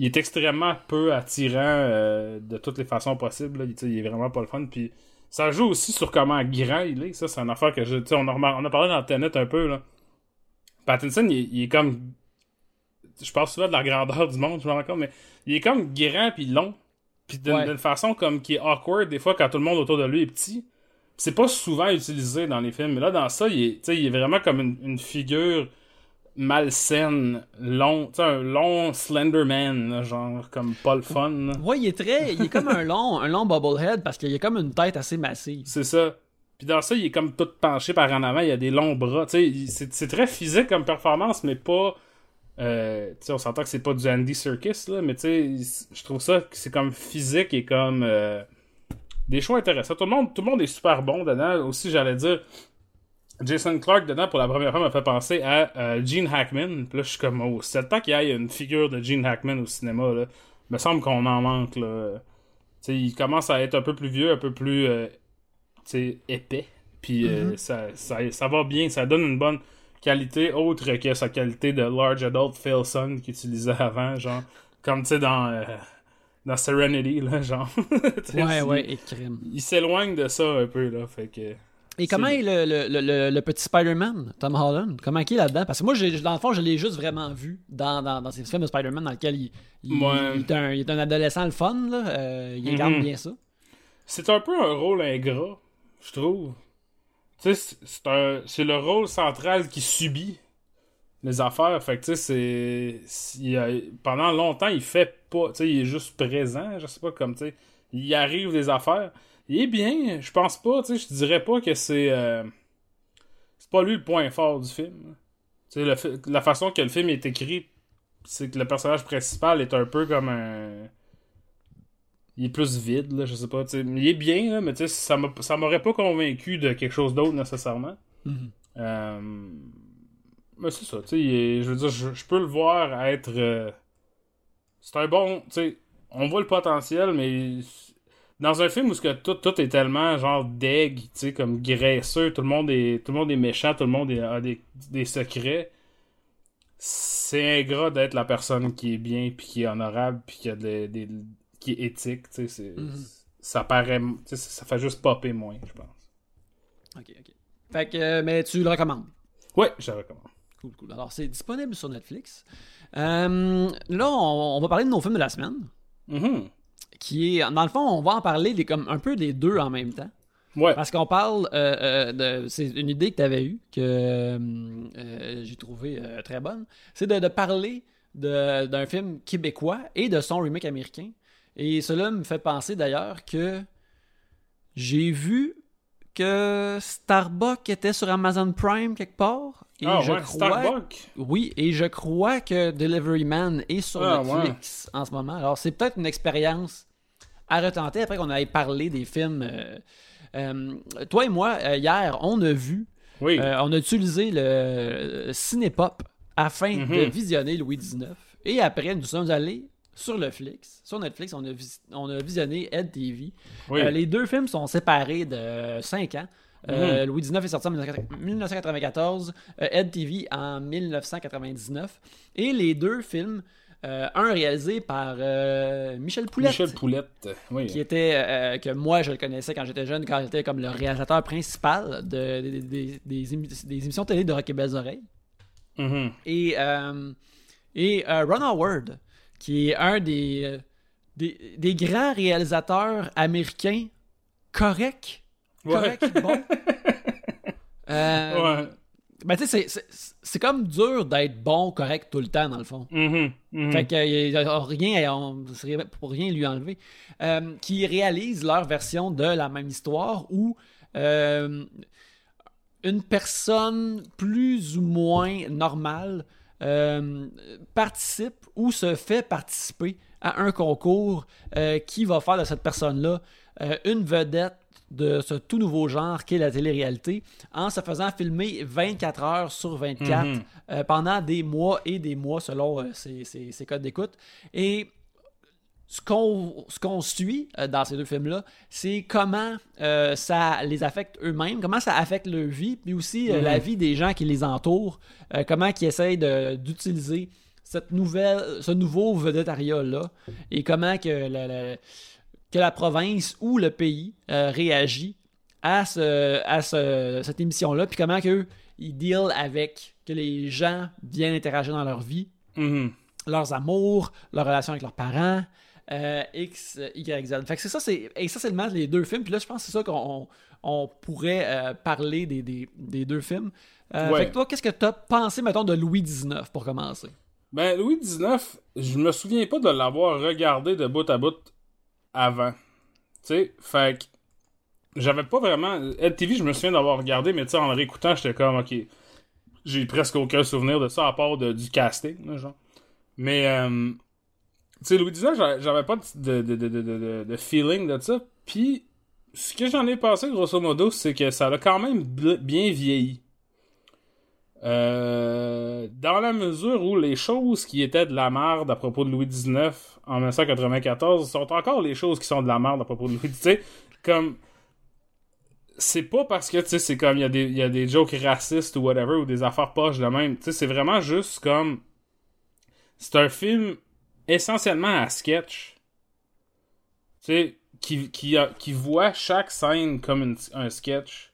Il est extrêmement peu attirant euh, de toutes les façons possibles. là. Il, est vraiment pas le fun. Puis ça joue aussi sur comment grand il est. Ça, c'est une affaire que je. On a, remar- on a parlé dans Tenet un peu. là. Pattinson, il, est- il est comme. Je parle souvent de la grandeur du monde, je me rends compte, mais il est comme grand puis long. Puis d'une Ouais. façon comme qui est awkward des fois quand tout le monde autour de lui est petit. C'est pas souvent utilisé dans les films, mais là dans ça, il est, il vraiment comme une, une figure malsaine, long, tu sais, un long Slenderman, genre comme pas le fun. Ouais, il est très. Il est comme un long, un long bobblehead parce qu'il a comme une tête assez massive. C'est ça. Puis dans ça, il est comme tout penché par en avant, il a des longs bras. Tu sais, c'est très physique comme performance, mais pas. Euh, tu sais, on s'entend que c'est pas du Andy Serkis, là, mais tu sais, je trouve ça que c'est comme physique et comme. euh, des choix intéressants. Tout le, monde, tout le monde est super bon dedans. Aussi, j'allais dire. Jason Clark dedans pour la première fois m'a fait penser à euh, Gene Hackman. Puis là, je suis comme, oh, c'est le temps qu'il y ait une figure de Gene Hackman au cinéma. Là. Il me semble qu'on en manque. Là. Tu sais, il commence à être un peu plus vieux, un peu plus euh, tu sais, épais. Puis euh, ça, ça, ça va bien, ça donne une bonne qualité autre que sa qualité de large adult Phil Son qu'il utilisait avant, genre comme tu sais dans euh, dans Serenity là, genre. Ouais, ouais, et crime. Il s'éloigne de ça un peu là, fait que Et comment est le, le, le, petit Spider-Man, Tom Holland? Comment il est là-dedans? Parce que moi, dans le fond, je l'ai juste vraiment vu dans, dans, dans ces films de Spider-Man dans lesquels il, il, Ouais. il est, un, il est un adolescent le fun. Là. Euh, il incarne Mhm. bien ça. c'est un peu un rôle ingrat, je trouve. Tu sais, c'est- le rôle central qui subit les affaires. Fait que tu sais, c'est pendant longtemps il fait pas, tu sais, il est juste présent. Je sais pas comme tu sais, il arrive des affaires. Il est bien, je pense pas, tu sais, je dirais pas que c'est euh, c'est pas lui le point fort du film. Tu sais, la façon que le film est écrit, c'est que le personnage principal est un peu comme un il est plus vide, là, je sais pas. tu sais. Il est bien, là, mais tu sais, ça m'a- ça m'aurait pas convaincu de quelque chose d'autre nécessairement. Mhm. Euh, Mais c'est ça, tu sais, je veux dire, je, je peux le voir être. euh, C'est un bon. Tu sais, on voit le potentiel, mais dans un film où ce que tout, tout est tellement genre deg, tu sais, comme graisseux, tout le monde est, tout le monde est méchant, tout le monde est- a des, des secrets. C'est ingrat d'être la personne qui est bien, puis qui est honorable, puis qui a de- des, qui est éthique, tu sais. c'est- Mhm. Ça paraît. tu sais, ça fait juste popper moins, je pense. Ok, ok. Fait que, euh, mais tu le recommandes? Ouais, je le recommande. Cool, cool. Alors, c'est disponible sur Netflix. Euh, là, on, on va parler de nos films de la semaine. Mhm. Qui est, dans le fond, on va en parler des, comme, un peu des deux en même temps. Ouais. Parce qu'on parle euh, euh, de. C'est une idée que tu avais eue, que euh, j'ai trouvé euh, très bonne. C'est de, de parler de- d'un film québécois et de son remake américain. Et cela me fait penser d'ailleurs que j'ai vu que Starbucks était sur Amazon Prime quelque part. Et ah je ouais, crois Starbucks? oui, et je crois que Delivery Man est sur Ah, Netflix en ce moment. Alors, c'est peut-être une expérience à retenter après qu'on ait parlé des films. euh, euh, toi et moi, euh, hier, on a vu, Oui. on a utilisé le Cinépop afin Mhm. de visionner Louis XIX. Et après, nous sommes allés sur le Flix. Sur Netflix, on a, vis- on a visionné Ed TV. oui. Les deux films sont séparés de 5 ans. Euh, Louis XIX est sorti en 1994, euh, Ed TV en 1999. Et les deux films, euh, un réalisé par euh, Michel Poulette, Michel Poulette. Oui. qui était, euh, que moi je le connaissais quand j'étais jeune, quand j'étais comme le réalisateur principal de, des- des- des émi- des émissions télé de Rock et Belles Oreilles. Mhm. Et, et Ron Howard, qui est un des, des, des grands réalisateurs américains corrects. Ouais. Corrects, bon. Euh, Ouais. Ben, tu sais, c'est- comme dur d'être bon, correct tout le temps, dans le fond. Mhm. Mhm. Fait que euh, a rien, on serait pour rien lui enlever. Euh, qui réalisent leur version de la même histoire où euh, une personne plus ou moins normale euh, participe ou se fait participer à un concours euh, qui va faire de cette personne-là euh, une vedette de ce tout nouveau genre qu'est la télé-réalité en se faisant filmer 24 heures sur 24 Mhm. euh, pendant des mois et des mois selon euh, ses, ses- ses codes d'écoute. Et ce qu'on suit euh, dans ces deux films-là, c'est comment ça les affecte eux-mêmes, comment ça affecte leur vie, puis aussi euh, Mhm. la vie des gens qui les entourent, comment ils essayent d'utiliser cette nouvelle, ce nouveau vedettariat-là, et comment que la, la- que la province ou le pays euh, réagit à, ce, à ce- cette émission-là, puis comment qu'eux, ils deal avec que les gens viennent interagir dans leur vie, Mhm. leurs amours, leurs relations avec leurs parents, euh, X, Y, Z. Fait que c'est ça, c'est, et ça, c'est le match des deux films. Puis là, je pense que c'est ça qu'on on, on pourrait euh, parler des, des, des deux films. Euh, Ouais. Fait que toi, qu'est-ce que t'as pensé, mettons, de Louis XIX pour commencer? Ben, Louis XIX, je me souviens pas de l'avoir regardé de bout à bout avant. Tu sais, fait que j'avais pas vraiment. Ed TV, je me souviens d'avoir regardé, mais tu sais, en le réécoutant, j'étais comme, ok. J'ai presque aucun souvenir de ça à part du casting, genre. Mais, euh, tu sais, Louis XIX, j'avais- pas de, feeling de ça. Puis, ce que j'en ai pensé, grosso modo, c'est que ça a quand même bien vieilli. Euh, dans la mesure où les choses qui étaient de la merde à propos de Louis XIX en 1994 sont encore les choses qui sont de la merde à propos de XIX. Tu sais, comme c'est pas parce que tu sais c'est comme il y a des il y a des jokes racistes ou whatever ou des affaires poches de même tu sais c'est vraiment juste comme c'est un film essentiellement à sketch tu sais qui qui a- qui voit chaque scène comme une- un sketch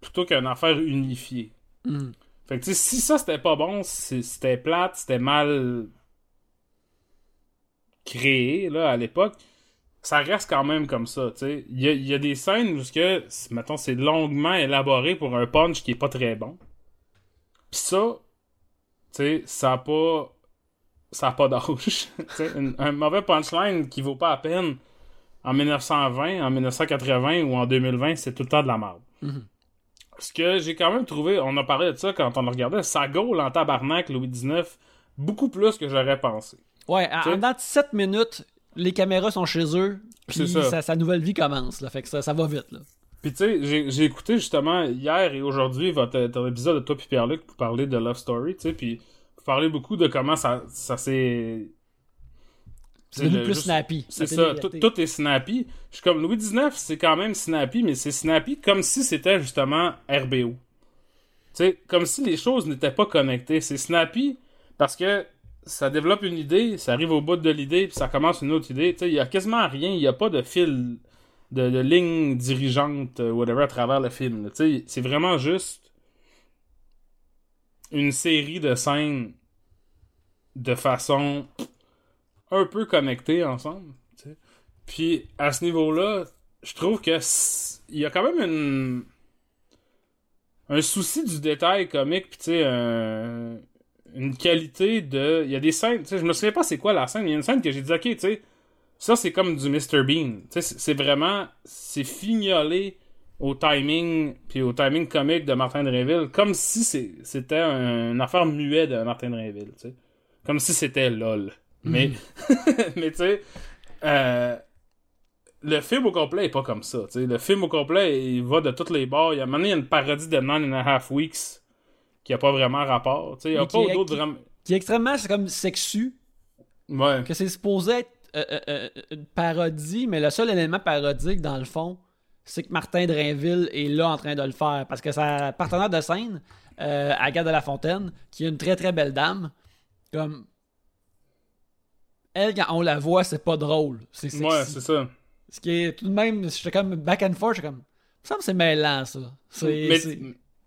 plutôt qu'une affaire unifiée Hmm. fait que tu sais, si ça c'était pas bon, c'était plate, c'était mal créé là à l'époque, ça reste quand même comme ça. Il y a, il y a des scènes où que, mettons, c'est longuement élaboré pour un punch qui est pas très bon. Pis ça, ça a pas ça a pas d'âge. Un mauvais punchline qui vaut pas la peine en 1920, en 1980 ou en 2020, c'est tout le temps de la merde. Ce que j'ai quand même trouvé, on a parlé de ça quand on le regardait, ça gaule en tabarnak Louis XIX beaucoup plus que j'aurais pensé. Ouais, en, dans 7 minutes, les caméras sont chez eux, puis ça. sa, nouvelle vie commence. Là, fait que ça, ça va vite. Là. Puis tu sais, j'ai, j'ai écouté justement hier et aujourd'hui votre, votre épisode de toi puis Pierre-Luc pour parler de Love Story, tu sais, puis vous parlez beaucoup de comment ça, ça s'est... C'est plus juste- snappy. C'est ça, tout est snappy. Je suis comme Louis XIX, c'est quand même snappy, mais c'est snappy comme si c'était justement RBO. Tu sais, comme si les choses n'étaient pas connectées. C'est snappy parce que ça développe une idée, ça arrive au bout de l'idée, puis ça commence une autre idée. Il y a quasiment rien, il n'y a pas de fil, de, ligne dirigeante, euh, whatever, à travers le film. c'est vraiment juste une série de scènes de façon un peu connectées ensemble. Puis à ce niveau-là, je trouve que il y a quand même un souci du détail comique puis tu sais un- une qualité de il y a des scènes tu sais je me souviens pas c'est quoi la scène il y a une scène que j'ai dit OK tu sais ça c'est comme du Mr Bean tu sais c'est- vraiment c'est fignolé au timing puis au timing comique de Martin Dreville comme si c'était un- une affaire muet de Martin Dreville tu sais comme si c'était lol mais mais tu sais euh, le film au complet est pas comme ça. tu sais. Le film au complet, il va de tous les bords. Il y a, maintenant, il y a une parodie de Nine and a Half Weeks qui a pas vraiment rapport. tu sais. Il y a pas qui est- d'autres vraiment. Qui est extrêmement c'est comme sexu, Ouais. que c'est supposé être euh, euh, euh, une parodie, mais le seul élément parodique dans le fond, c'est que Martin Drainville est là en train de le faire. Parce que sa partenaire de scène, euh, Agathe de la Fontaine, qui est une très très belle dame, comme. Elle, quand on la voit, c'est pas drôle. C'est sexy. Ouais, c'est ça. Ce qui est tout de même, j'étais comme back and forth, j'étais comme. Ça me semble c'est mêlant, ça. Mais, c'est-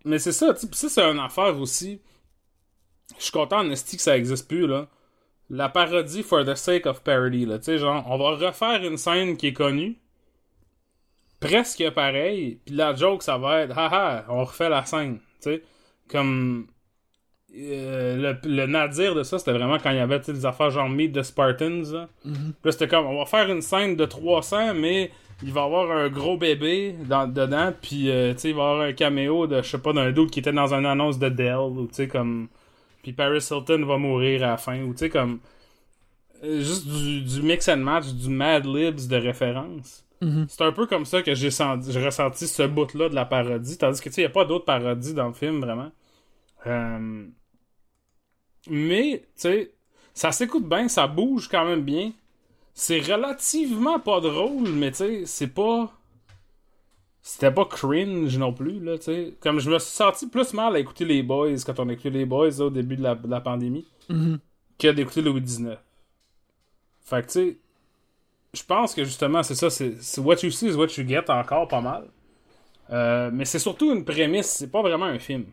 mais c'est ça, tu ça, c'est une affaire aussi. Je suis content en esti que ça existe plus, là. La parodie for the sake of parody, là. Tu sais, genre, on va refaire une scène qui est connue. Presque pareil. Puis la joke, ça va être, haha, on refait la scène. Tu sais, comme. euh, le, le nadir de ça, c'était vraiment quand il y avait tu sais, des affaires genre Meet the Spartans. Là, Puis là, c'était comme, on va faire une scène de 300, mais il va y avoir un gros bébé dans, dedans, puis euh, tu sais, il va y avoir un caméo de, je sais pas, d'un doute qui était dans une annonce de Dell, ou tu sais, comme. Puis Paris Hilton va mourir à la fin, ou tu sais, comme. euh, juste du, du mix and match, du Mad Libs de référence. Mhm. C'est un peu comme ça que j'ai senti, j'ai ressenti ce bout-là de la parodie, tandis que tu sais, il n'y a pas d'autres parodies dans le film, vraiment. Euh, Mais, tu sais, ça s'écoute bien, ça bouge quand même bien. C'est relativement pas drôle, mais tu sais, c'est pas. C'était pas cringe non plus, là, tu sais. Comme je me suis senti plus mal à écouter les Boys quand on a écouté les Boys là, au début de la, de la pandémie Mhm. que d'écouter Louis XIX. Fait que, tu sais, je pense que justement, c'est ça, c'est c'est what you see is what you get encore pas mal. Euh, mais c'est surtout une prémisse, c'est pas vraiment un film.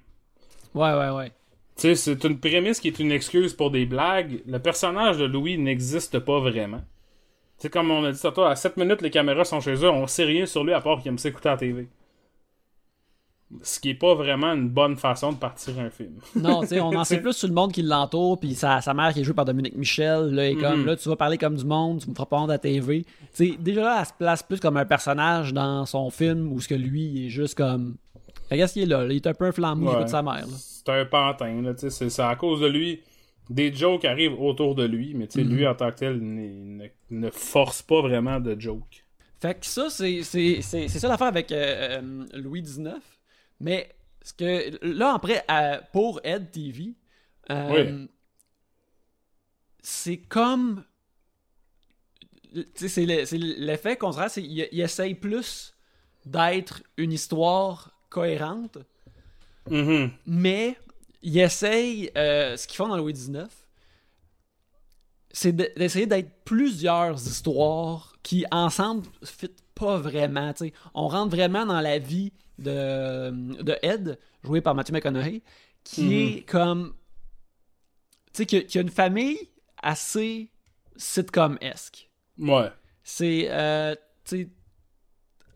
Ouais, ouais, ouais. Tu sais, c'est une prémisse qui est une excuse pour des blagues. Le personnage de Louis n'existe pas vraiment. Sais, comme on a dit tantôt, à 7 minutes, les caméras sont chez eux, on sait rien sur lui à part qu'il aime s'écouter à la TV. Ce qui est pas vraiment une bonne façon de partir un film. Non, tu sais, on en sait plus sur le monde qui l'entoure, puis sa, sa mère qui est jouée par Dominique Michel, là, est comme, Mhm. là, tu vas parler comme du monde, tu me feras pas honte à la TV. Tu sais, déjà là, elle se place plus comme un personnage dans son film, où ce que lui, il est juste comme... Regarde ce qu'il est là, il est un peu un flambeau, Ouais. écoute sa mère. C'est un pantin, là, tu sais, c'est- c'est à cause de lui. Des jokes arrivent autour de lui, mais tu sais, Mhm. lui en tant que tel ne, ne force pas vraiment de jokes. Fait que ça, c'est ça l'affaire avec euh, euh, Louis XIX. Mais ce que là, après, pour Ed TV, euh, c'est comme. C'est le- c'est l'effet contraire, c'est qu'il il essaye plus d'être une histoire cohérente, Mhm. mais il essaye, euh, ce qu'ils font dans Louis XIX, c'est de- d'essayer d'être plusieurs histoires qui ensemble fit pas vraiment. On rentre vraiment dans la vie de, de Ed, joué par Matthew McConaughey, qui Mhm. est comme. Tu sais, qui, a- qui a une famille assez sitcom-esque. Ouais. C'est, euh, tu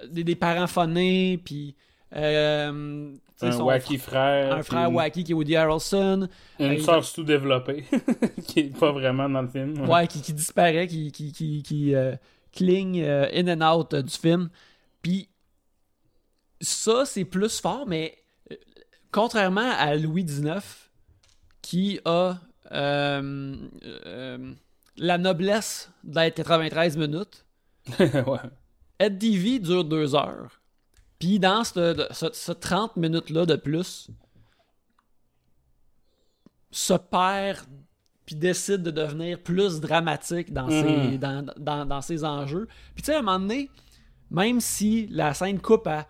sais, des, des parents phonés, puis. euh, Un wacky frère. un frère wacky qui est Woody Harrelson, Une Euh, sœur sous-développée, qui est pas vraiment dans le film. ouais, qui, qui disparaît, qui, qui, qui, qui euh, cligne euh, in and out euh, du film. Puis ça, c'est plus fort, mais contrairement à Louis XIX, qui a la noblesse d'être 93 minutes, ouais. Ed dure deux heures. Puis dans ce, de- ce- ce 30 minutes-là de plus, se perd puis décide de devenir plus dramatique dans, ses, Mhm. dans, dans, dans ses enjeux. Puis tu sais, à un moment donné, même si la scène coupe à,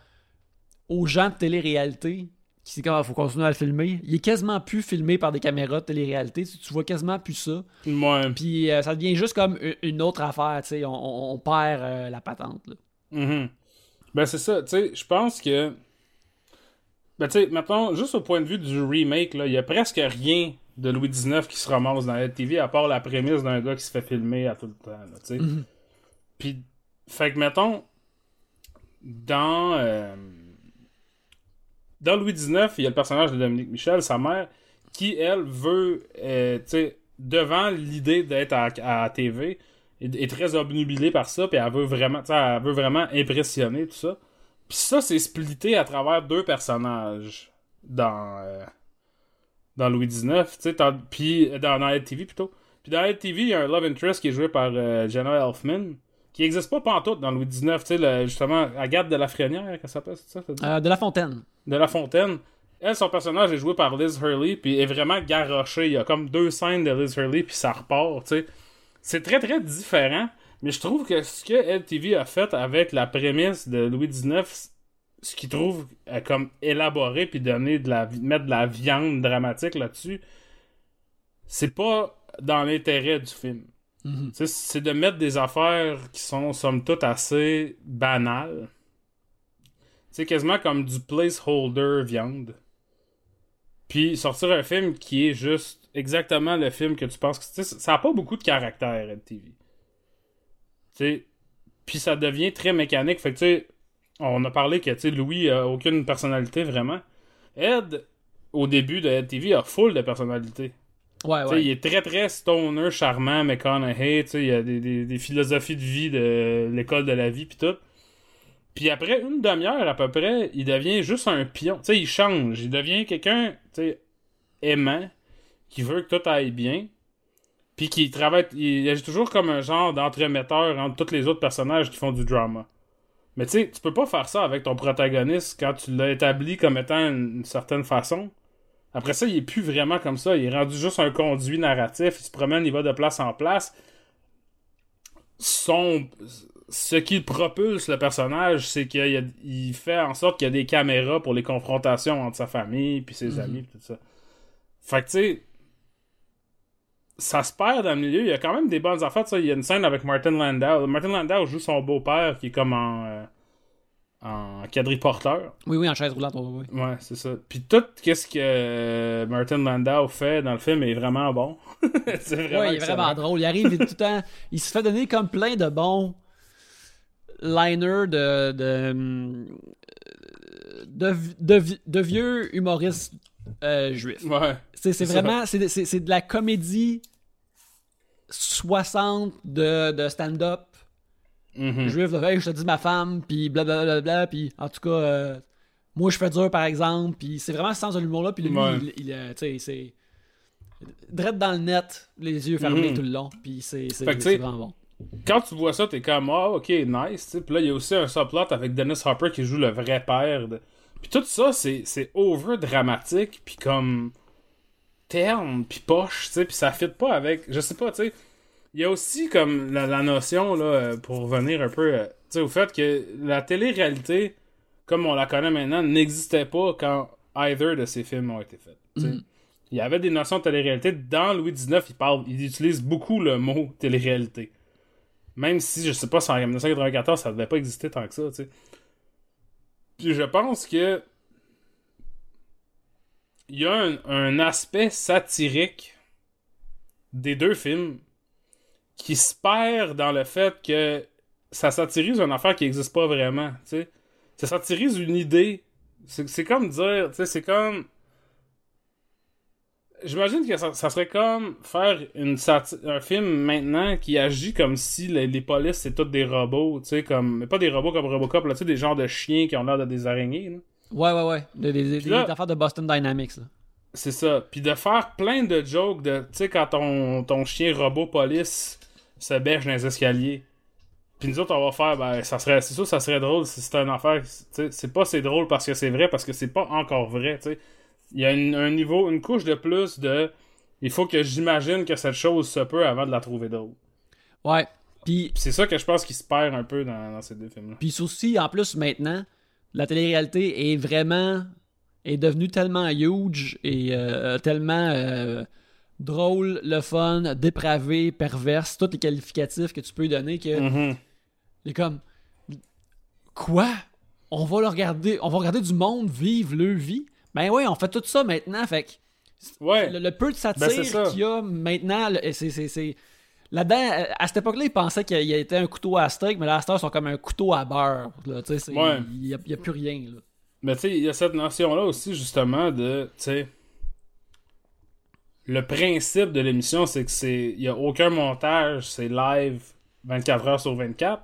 aux gens de télé-réalité, qui c'est comme, il faut continuer à le filmer, il est quasiment plus filmé par des caméras de télé-réalité. Tu, tu vois quasiment plus ça. Ouais. Puis euh, ça devient juste comme une autre affaire, tu sais. On, on- on perd euh, la patente, là. Mhm. Ben, c'est ça. Tu sais, je pense que. Ben, tu sais, maintenant, juste au point de vue du remake, là, il y a presque rien de Louis XIX qui se ramasse dans la TV, à part la prémisse d'un gars qui se fait filmer à tout le temps, tu sais. Mhm. Puis, fait que, mettons, dans. euh, dans Louis XIX, il y a le personnage de Dominique Michel, sa mère, qui, elle, veut. euh, tu sais, devant l'idée d'être à, à la TV, est, est très obnubilée par ça, puis elle veut vraiment. tu sais, Elle veut vraiment impressionner, tout ça. Puis ça, c'est splitté à travers deux personnages dans. euh, dans Louis XIX, tu sais, puis euh, dans, dans TV plutôt. Puis dans TV, il y a un love interest qui est joué par euh, Jenna Elfman, qui n'existe pas pantoute dans Louis XIX, tu sais, justement, Agathe de la Frénière, qu'elle s'appelle, c'est ça? Euh, de La Fontaine. De la Fontaine. Elle, son personnage est joué par Liz Hurley, puis est vraiment garoché. Il y a comme deux scènes de Liz Hurley, puis ça repart, tu sais. C'est très, très différent, mais je trouve que ce que LTV a fait avec la prémisse de Louis XIX, ce qu'il trouve euh, comme élaboré, puis donner de la, mettre de la viande dramatique là-dessus, c'est pas dans l'intérêt du film. Mhm. C'est de mettre des affaires qui sont, somme toute, assez banales. C'est quasiment comme du placeholder viande. Puis sortir un film qui est juste exactement le film que tu penses que sais, ça a pas beaucoup de caractère MTV. Tu sais, puis ça devient très mécanique. Fait que tu sais, on a parlé que tu sais Louis a aucune personnalité vraiment. Ed au début de Ed TV a full de personnalité. Ouais, ouais. Il est très très stoner, charmant, McConaughey, tu sais, il a des, des, des philosophies de vie de l'école de la vie pis tout. Puis après une demi-heure à peu près, il devient juste un pion. Tu sais, il change, il devient quelqu'un, tu sais, aimant, qui veut que tout aille bien. Puis qui travaille, il agit toujours comme un genre d'entremetteur entre tous les autres personnages qui font du drama. Mais tu sais, tu peux pas faire ça avec ton protagoniste quand tu l'as établi comme étant une, une certaine façon. Après ça, il est plus vraiment comme ça. Il est rendu juste un conduit narratif. Il se promène, il va de place en place. Son... Ce qui propulse le personnage, c'est qu'il fait en sorte qu'il y a des caméras pour les confrontations entre sa famille puis ses Mhm. amis pis tout ça. Fait que tu sais, ça se perd dans le milieu. Il y a quand même des bonnes affaires. tu sais. Il y a une scène avec Martin Landau. Martin Landau joue son beau-père qui est comme en, euh, en quadriporteur. Oui, oui, en chaise roulante, oui, oui. Ouais, c'est ça. Puis tout qu'est-ce que euh, Martin Landau fait dans le film est vraiment bon. c'est vraiment Ouais, il est vraiment drôle. Il arrive tout le temps. Il se fait donner comme plein de bons liners de. de. de, de, de vieux humoristes euh. Ouais. C'est vraiment. C'est c'est- c'est de la comédie 60 de, de stand-up Mhm. juif. là, Hey, je te dis ma femme, puis blablabla. Puis en tout cas, euh, moi je fais dur par exemple. Puis c'est vraiment ce sens de l'humour-là. Puis lui, Ouais. il, il, euh, tu sais, c'est. Drette dans le net, les yeux fermés Mhm. tout le long. Puis c'est vraiment bon. Quand tu vois ça, t'es comme ah ok nice. Puis là il y a aussi un subplot avec Dennis Hopper qui joue le vrai père. De... Puis tout ça c'est over dramatique puis comme terne puis poche. tu sais. Puis ça fit pas avec. Je sais pas tu sais. Il y a aussi comme la, la notion là euh, pour revenir un peu euh, tu sais au fait que la télé-réalité comme on la connaît maintenant n'existait pas quand either de ces films ont été faits. Mhm. Il y avait des notions de télé-réalité. Dans Louis XIX, il parle, il utilise beaucoup le mot télé-réalité. Même si, je sais pas, si en 1994, ça devait pas exister tant que ça, tu sais. Puis je pense que il y a un, aspect satirique des deux films qui se perd dans le fait que ça satirise une affaire qui existe pas vraiment, tu sais. Ça satirise une idée. C'est comme dire, c'est comme J'imagine que ça, ça serait comme faire une un film maintenant qui agit comme si les, les polices c'est tous des robots, tu sais, comme. Mais pas des robots comme Robocop, là, tu sais, des genres de chiens qui ont l'air de des araignées, là. Ouais, ouais, ouais. Des, des, des- Puis là- des affaires de Boston Dynamics. Là. C'est ça. Puis de faire plein de jokes de, tu sais, quand ton, ton chien robot police se bêche dans les escaliers. Puis nous autres, on va faire, ben, ça serait, c'est sûr, ça serait drôle si c'était une affaire, tu sais, c'est pas c'est drôle parce que c'est vrai, parce que c'est pas encore vrai, tu sais. Il y a une- un niveau, une couche de plus de, il faut que j'imagine que cette chose se peut avant de la trouver drôle. Ouais. Puis, c'est ça que je pense qui se perd un peu dans, dans ces deux films-là. puis aussi, en plus, maintenant, la télé-réalité est vraiment. est devenue tellement huge et euh, tellement euh, drôle, le fun, dépravé, perverse, tous les qualificatifs que tu peux donner que. Mhm. Il est comme. Quoi? On va le regarder. On va regarder du monde vivre leur vie? Ben oui, on fait tout ça maintenant. Fait que Ouais. le, le peu de Ben, satire qu'il y a maintenant, c'est, Là-dedans, euh, à cette époque-là, ils pensaient qu'il était un couteau à steak, mais là, à cette heure, ils sont comme un couteau à beurre. Ouais. il n'y a, y a plus rien. Là. Mais tu sais, il y a cette notion-là aussi, justement, de, sais, le principe de l'émission, c'est que c'est, il y a aucun montage, c'est live 24 heures sur 24.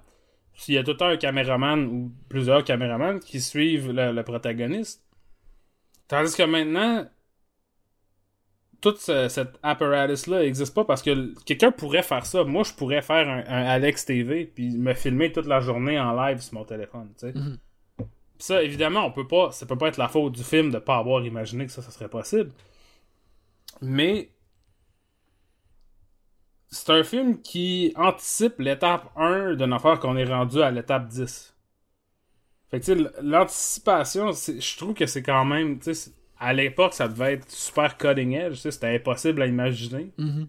Puis il y a tout le temps un caméraman ou plusieurs caméramans qui suivent le, le protagoniste. Tandis que maintenant, tout ce- cet apparatus-là n'existe pas parce que quelqu'un pourrait faire ça. Moi, je pourrais faire un, un Alex TV puis me filmer toute la journée en live sur mon téléphone, tu sais. Mhm. Ça, évidemment, on peut pas. Ça peut pas être la faute du film de pas avoir imaginé que ça, ça serait possible. Mais. C'est un film qui anticipe l'étape 1 d'une affaire qu'on est rendu à l'étape 10. Fait que, tu sais, l- l'anticipation, je trouve que c'est quand même. Tu sais, à l'époque, ça devait être super cutting edge. C'était impossible à imaginer Mhm.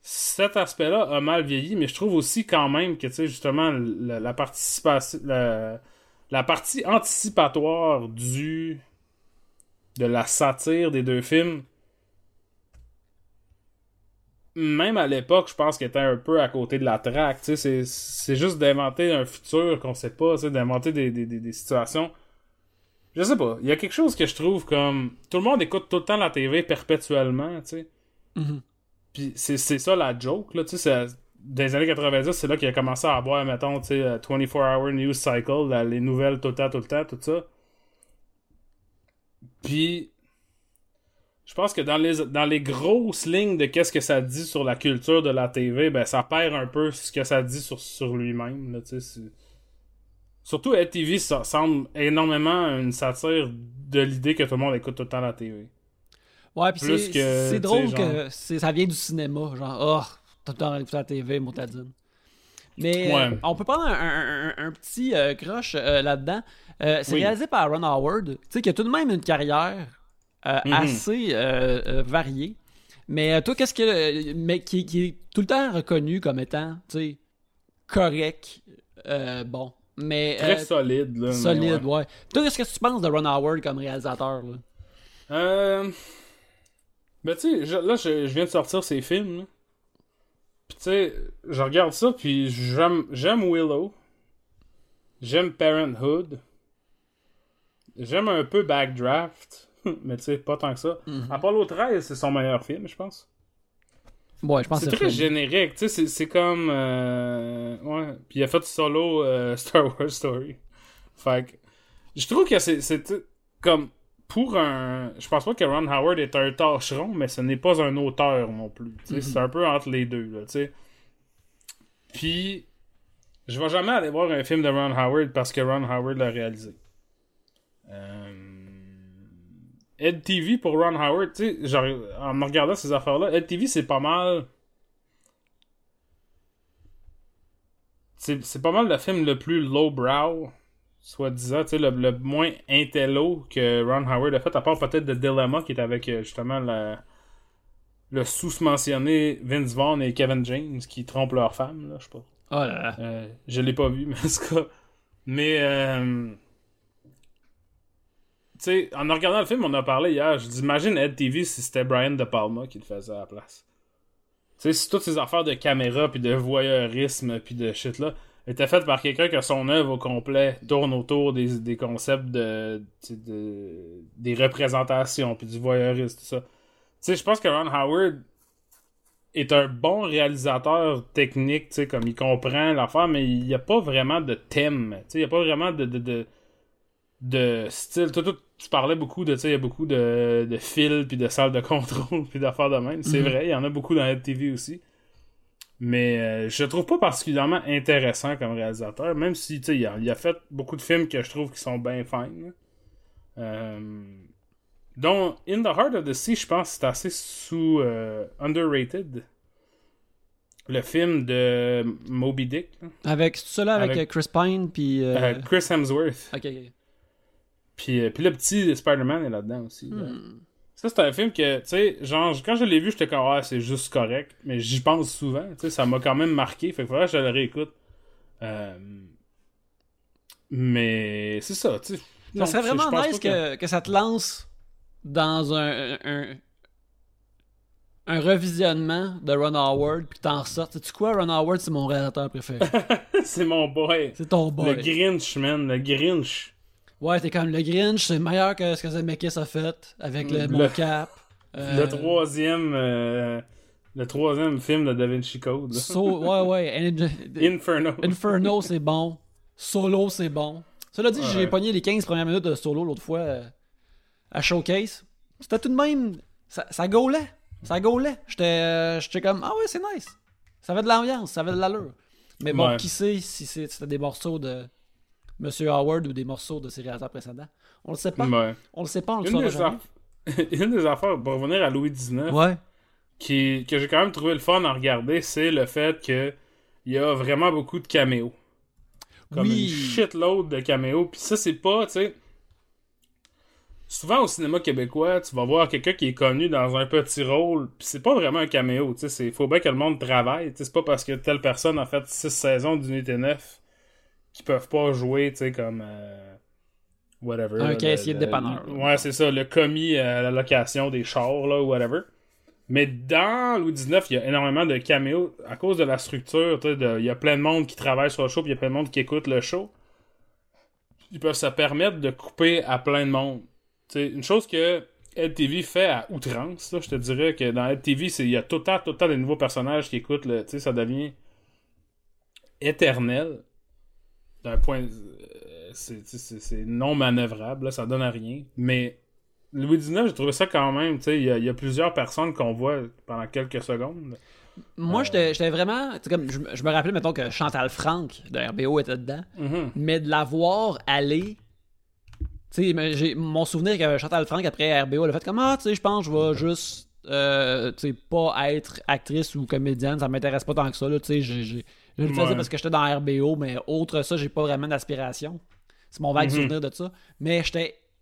cet aspect-là a mal vieilli, mais je trouve aussi quand même que, tu sais, justement, la, la participation, la, la partie anticipatoire du de la satire des deux films, même à l'époque, je pense qu'elle était un peu à côté de la traque, tu sais, c'est- c'est juste d'inventer un futur qu'on sait pas, tu sais, d'inventer des, des, des, des situations. Je sais pas, il y a quelque chose que je trouve comme... Tout le monde écoute tout le temps la TV perpétuellement, tu sais. Mhm. Puis c'est c'est ça la joke, là, tu sais, les années 90, c'est là qu'il a commencé à avoir, mettons, tu sais, euh, 24-hour news cycle, là, les nouvelles tout le temps, tout le temps, tout ça. Puis, je pense que dans les, dans les grosses lignes de qu'est-ce que ça dit sur la culture de la TV, ben, ça perd un peu ce que ça dit sur, sur lui-même, Surtout, TV, ça semble énormément une satire de l'idée que tout le monde écoute tout le temps la TV. Ouais, puis c'est drôle que ça vient du cinéma. Genre, oh, t'as le temps d'écouter la TV, motadine. Mais Ouais. euh, on peut prendre un, un- un- un petit euh, croche euh, là-dedans. Euh, c'est Oui. réalisé par Ron Howard, tu sais, qui a tout de même une carrière euh, Mhm. assez euh, euh, variée. Mais toi, qu'est-ce que. Mais qui, qui est tout le temps reconnu comme étant, tu sais, correct. euh, bon. Mais. Très euh, solide, là. solide, ouais. ouais. Toi, qu'est-ce que tu penses de Ron Howard comme réalisateur, là? Euh. Ben, tu sais, je- là, je, je viens de sortir ces films, là. Puis, tu sais, je regarde ça, puis j'aime j'aime Willow. J'aime Parenthood. J'aime un peu Backdraft. Mais, tu sais, pas tant que ça. Mhm. Apollo 13, c'est son meilleur film, je pense. Ouais, je pense C'est très générique, tu sais, c'est- c'est comme... euh, Ouais, puis il a fait solo euh, Star Wars Story. Fait que... Je trouve que c'est comme... Pour un... Je pense pas que Ron Howard est un tâcheron, mais ce n'est pas un auteur non plus. tu sais, Mhm. C'est un peu entre les deux, là, tu sais. Puis... Je vais jamais aller voir un film de Ron Howard parce que Ron Howard l'a réalisé. Euh... Ed TV pour Ron Howard, tu sais, en me regardant ces affaires-là, Ed TV, c'est pas mal. C'est pas mal le film le plus lowbrow, soi-disant, tu sais, le, le moins intello que Ron Howard a fait, à part peut-être The Dilemma, qui est avec euh, justement la- le sous-mentionné Vince Vaughn et Kevin James qui trompent leur femme, là, je sais pas. Oh là là. Euh, je l'ai pas vu, mais en tout cas. Mais, euh, sais, en regardant le film, on a parlé hier. Je dis, imagine Ed TV si c'était Brian De Palma qui le faisait à la place. Tu sais, si toutes ces affaires de caméra, puis de voyeurisme, puis de shit là, étaient faites par quelqu'un que son œuvre au complet tourne autour des, des concepts de, de- des représentations, puis du voyeurisme, tout ça. Tu sais, je pense que Ron Howard est un bon réalisateur technique, tu sais, comme il comprend l'affaire, mais il n'y a pas vraiment de thème. Tu sais, il n'y a pas vraiment de, de, de, style. Toi, tu parlais beaucoup de, tu sais, il y a beaucoup de, de fils, puis de salles de contrôle, puis d'affaires de même. C'est Mhm. vrai, il y en a beaucoup dans la TV aussi. Mais euh, je le trouve pas particulièrement intéressant comme réalisateur, même si, tu sais, il a, il a fait beaucoup de films que je trouve qui sont bien fines. Euh, dont In the Heart of the Sea, je pense que c'est assez sous euh, underrated. Le film de Moby Dick. là. Avec ça là avec, Avec- euh, Chris Pine puis Chris Hemsworth. ok, ok. Puis, euh, puis le petit Spider-Man est là-dedans aussi. là. Hmm. Ça, c'est un film que, tu sais, genre, quand je l'ai vu, j'étais comme, ah, c'est juste correct. Mais j'y pense souvent, tu sais, ça m'a quand même marqué. Fait que faudrait que je le réécoute. Euh, Mais c'est ça, tu sais. Ça Non, serait vraiment nice que... que ça te lance dans un, un- un revisionnement de Ron Howard, puis t'en ressortes. Sais-tu quoi, Ron Howard, c'est mon réalisateur préféré? c'est mon boy. c'est ton Le boy. Grinch, man. Le Grinch. Ouais, t'es comme le Grinch, c'est meilleur que ce que Zemeckis a fait avec le, Le- mocap. Euh, Le troisième. euh, le troisième film de Da Vinci Code. So, ouais, ouais. Inferno. Inferno, c'est bon. Solo, c'est bon. Cela dit, j'ai pogné les 15 premières minutes de Solo l'autre fois euh, à Showcase. C'était tout de même. Ça, ça gaulait. Ça gaulait. J'étais euh, j'étais comme, ah ouais, c'est nice. Ça avait de l'ambiance, ça avait de l'allure. Mais bon, Ouais. qui sait si c'est- c'était des morceaux de Monsieur Howard ou des morceaux de ses réalisateurs précédents. On le sait pas. Ouais. On le sait pas, on le Une saura des, jamais. aff- Une des affaires, pour revenir à Louis XIX, Ouais. qui, que j'ai quand même trouvé le fun à regarder, c'est le fait que il y a vraiment beaucoup de caméos. Comme Oui. une shitload de caméos. Puis ça, c'est pas, tu sais. Souvent au cinéma québécois, tu vas voir quelqu'un qui est connu dans un petit rôle, puis c'est pas vraiment un caméo, tu sais, faut bien que le monde travaille, tu sais, c'est pas parce que telle personne a fait six saisons d'unité 9 qu'ils peuvent pas jouer, tu sais, comme euh, whatever. Un caissier de dépanneur. Ouais, c'est ça, le commis à la location des chars, là, ou whatever. Mais dans Louis XIX, il y a énormément de caméos à cause de la structure. tu sais, de- Il y a plein de monde qui travaille sur le show, puis il y a plein de monde qui écoute le show. Ils peuvent se permettre de couper à plein de monde. Sais, une chose que LTV fait à outrance, là, je te dirais que dans LTV, c'est- il y a tout le temps, tout le temps des nouveaux personnages qui écoutent. Le, ça devient éternel. D'un point... euh, c'est- non manœuvrable, là, ça donne à rien. Mais Louis XIX, j'ai trouvé ça quand même, tu sais, il y, a- il y a plusieurs personnes qu'on voit pendant quelques secondes. Moi, j'étais j'étais vraiment. Comme, je, me- je me rappelais, mettons, que Chantal Franck de RBO était dedans. Mhm. mais de la voir aller. J'ai mon souvenir que Chantal Franck, après RBO, elle a fait comme Ah, tu sais, je pense que je vais juste. euh, pas être actrice ou comédienne, ça m'intéresse pas tant que ça. Là, tu sais, j'ai- j'ai- je le faisais Ouais. parce que j'étais dans RBO, mais autre ça, j'ai pas vraiment d'aspiration. C'est mon vague Mhm. souvenir de ça. Mais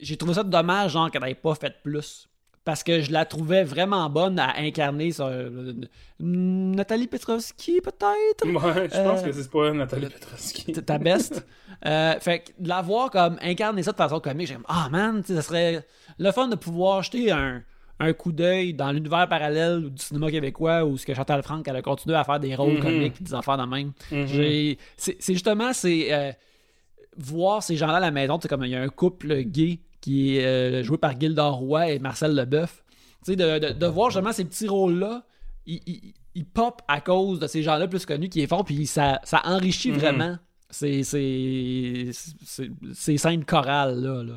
j'ai trouvé ça dommage, genre, qu'elle n'ait pas fait plus. Parce que je la trouvais vraiment bonne à incarner ça, euh, Nathalie Petrovski, peut-être? Ouais, je pense Euh, que c'est pas Nathalie Petrovski. ta best. Euh, fait que de la voir comme incarner ça de façon comique, j'ai Ah man, tu sais, ça serait le fun de pouvoir jeter un, un coup d'œil dans l'univers parallèle du cinéma québécois où ce que Chantal Franck elle a continué à faire des rôles Mhm. comiques et des affaires de même. Mhm. C'est justement c'est euh, voir ces gens-là à la maison, c'est comme il y a un couple gay qui est euh, joué par Gildor Roy et Marcel Leboeuf. Tu sais, de, de, de voir justement ces petits rôles-là, ils, ils, ils pop à cause de ces gens-là plus connus qui est fort, puis ça, ça enrichit Mhm. vraiment ces, ces, ces, ces scènes chorales là. là.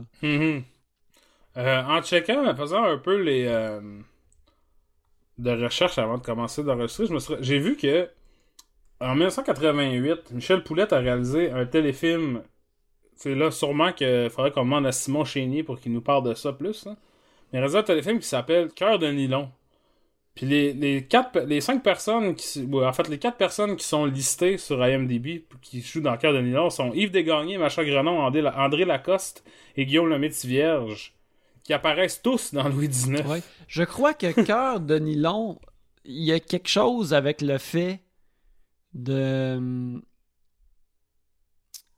Euh, en checkant, en faisant un peu les euh, de recherche avant de commencer d'enregistrer, j'ai vu que en 1988, Michel Poulette a réalisé un téléfilm. C'est là sûrement qu'il faudrait qu'on demande à Simon Chénier pour qu'il nous parle de ça plus. là. Il a réalisé un téléfilm qui s'appelle Cœur de nylon. Puis les, les quatre les cinq personnes qui en fait les quatre personnes qui sont listées sur IMDb qui jouent dans Cœur de nylon sont Yves Desgagnés, Macha Grenon, André, André Lacoste et Guillaume Lemaitre-Vierge qui apparaissent tous dans Louis XIX. Ouais. Je crois que Cœur de Nylon, il y a quelque chose avec le fait de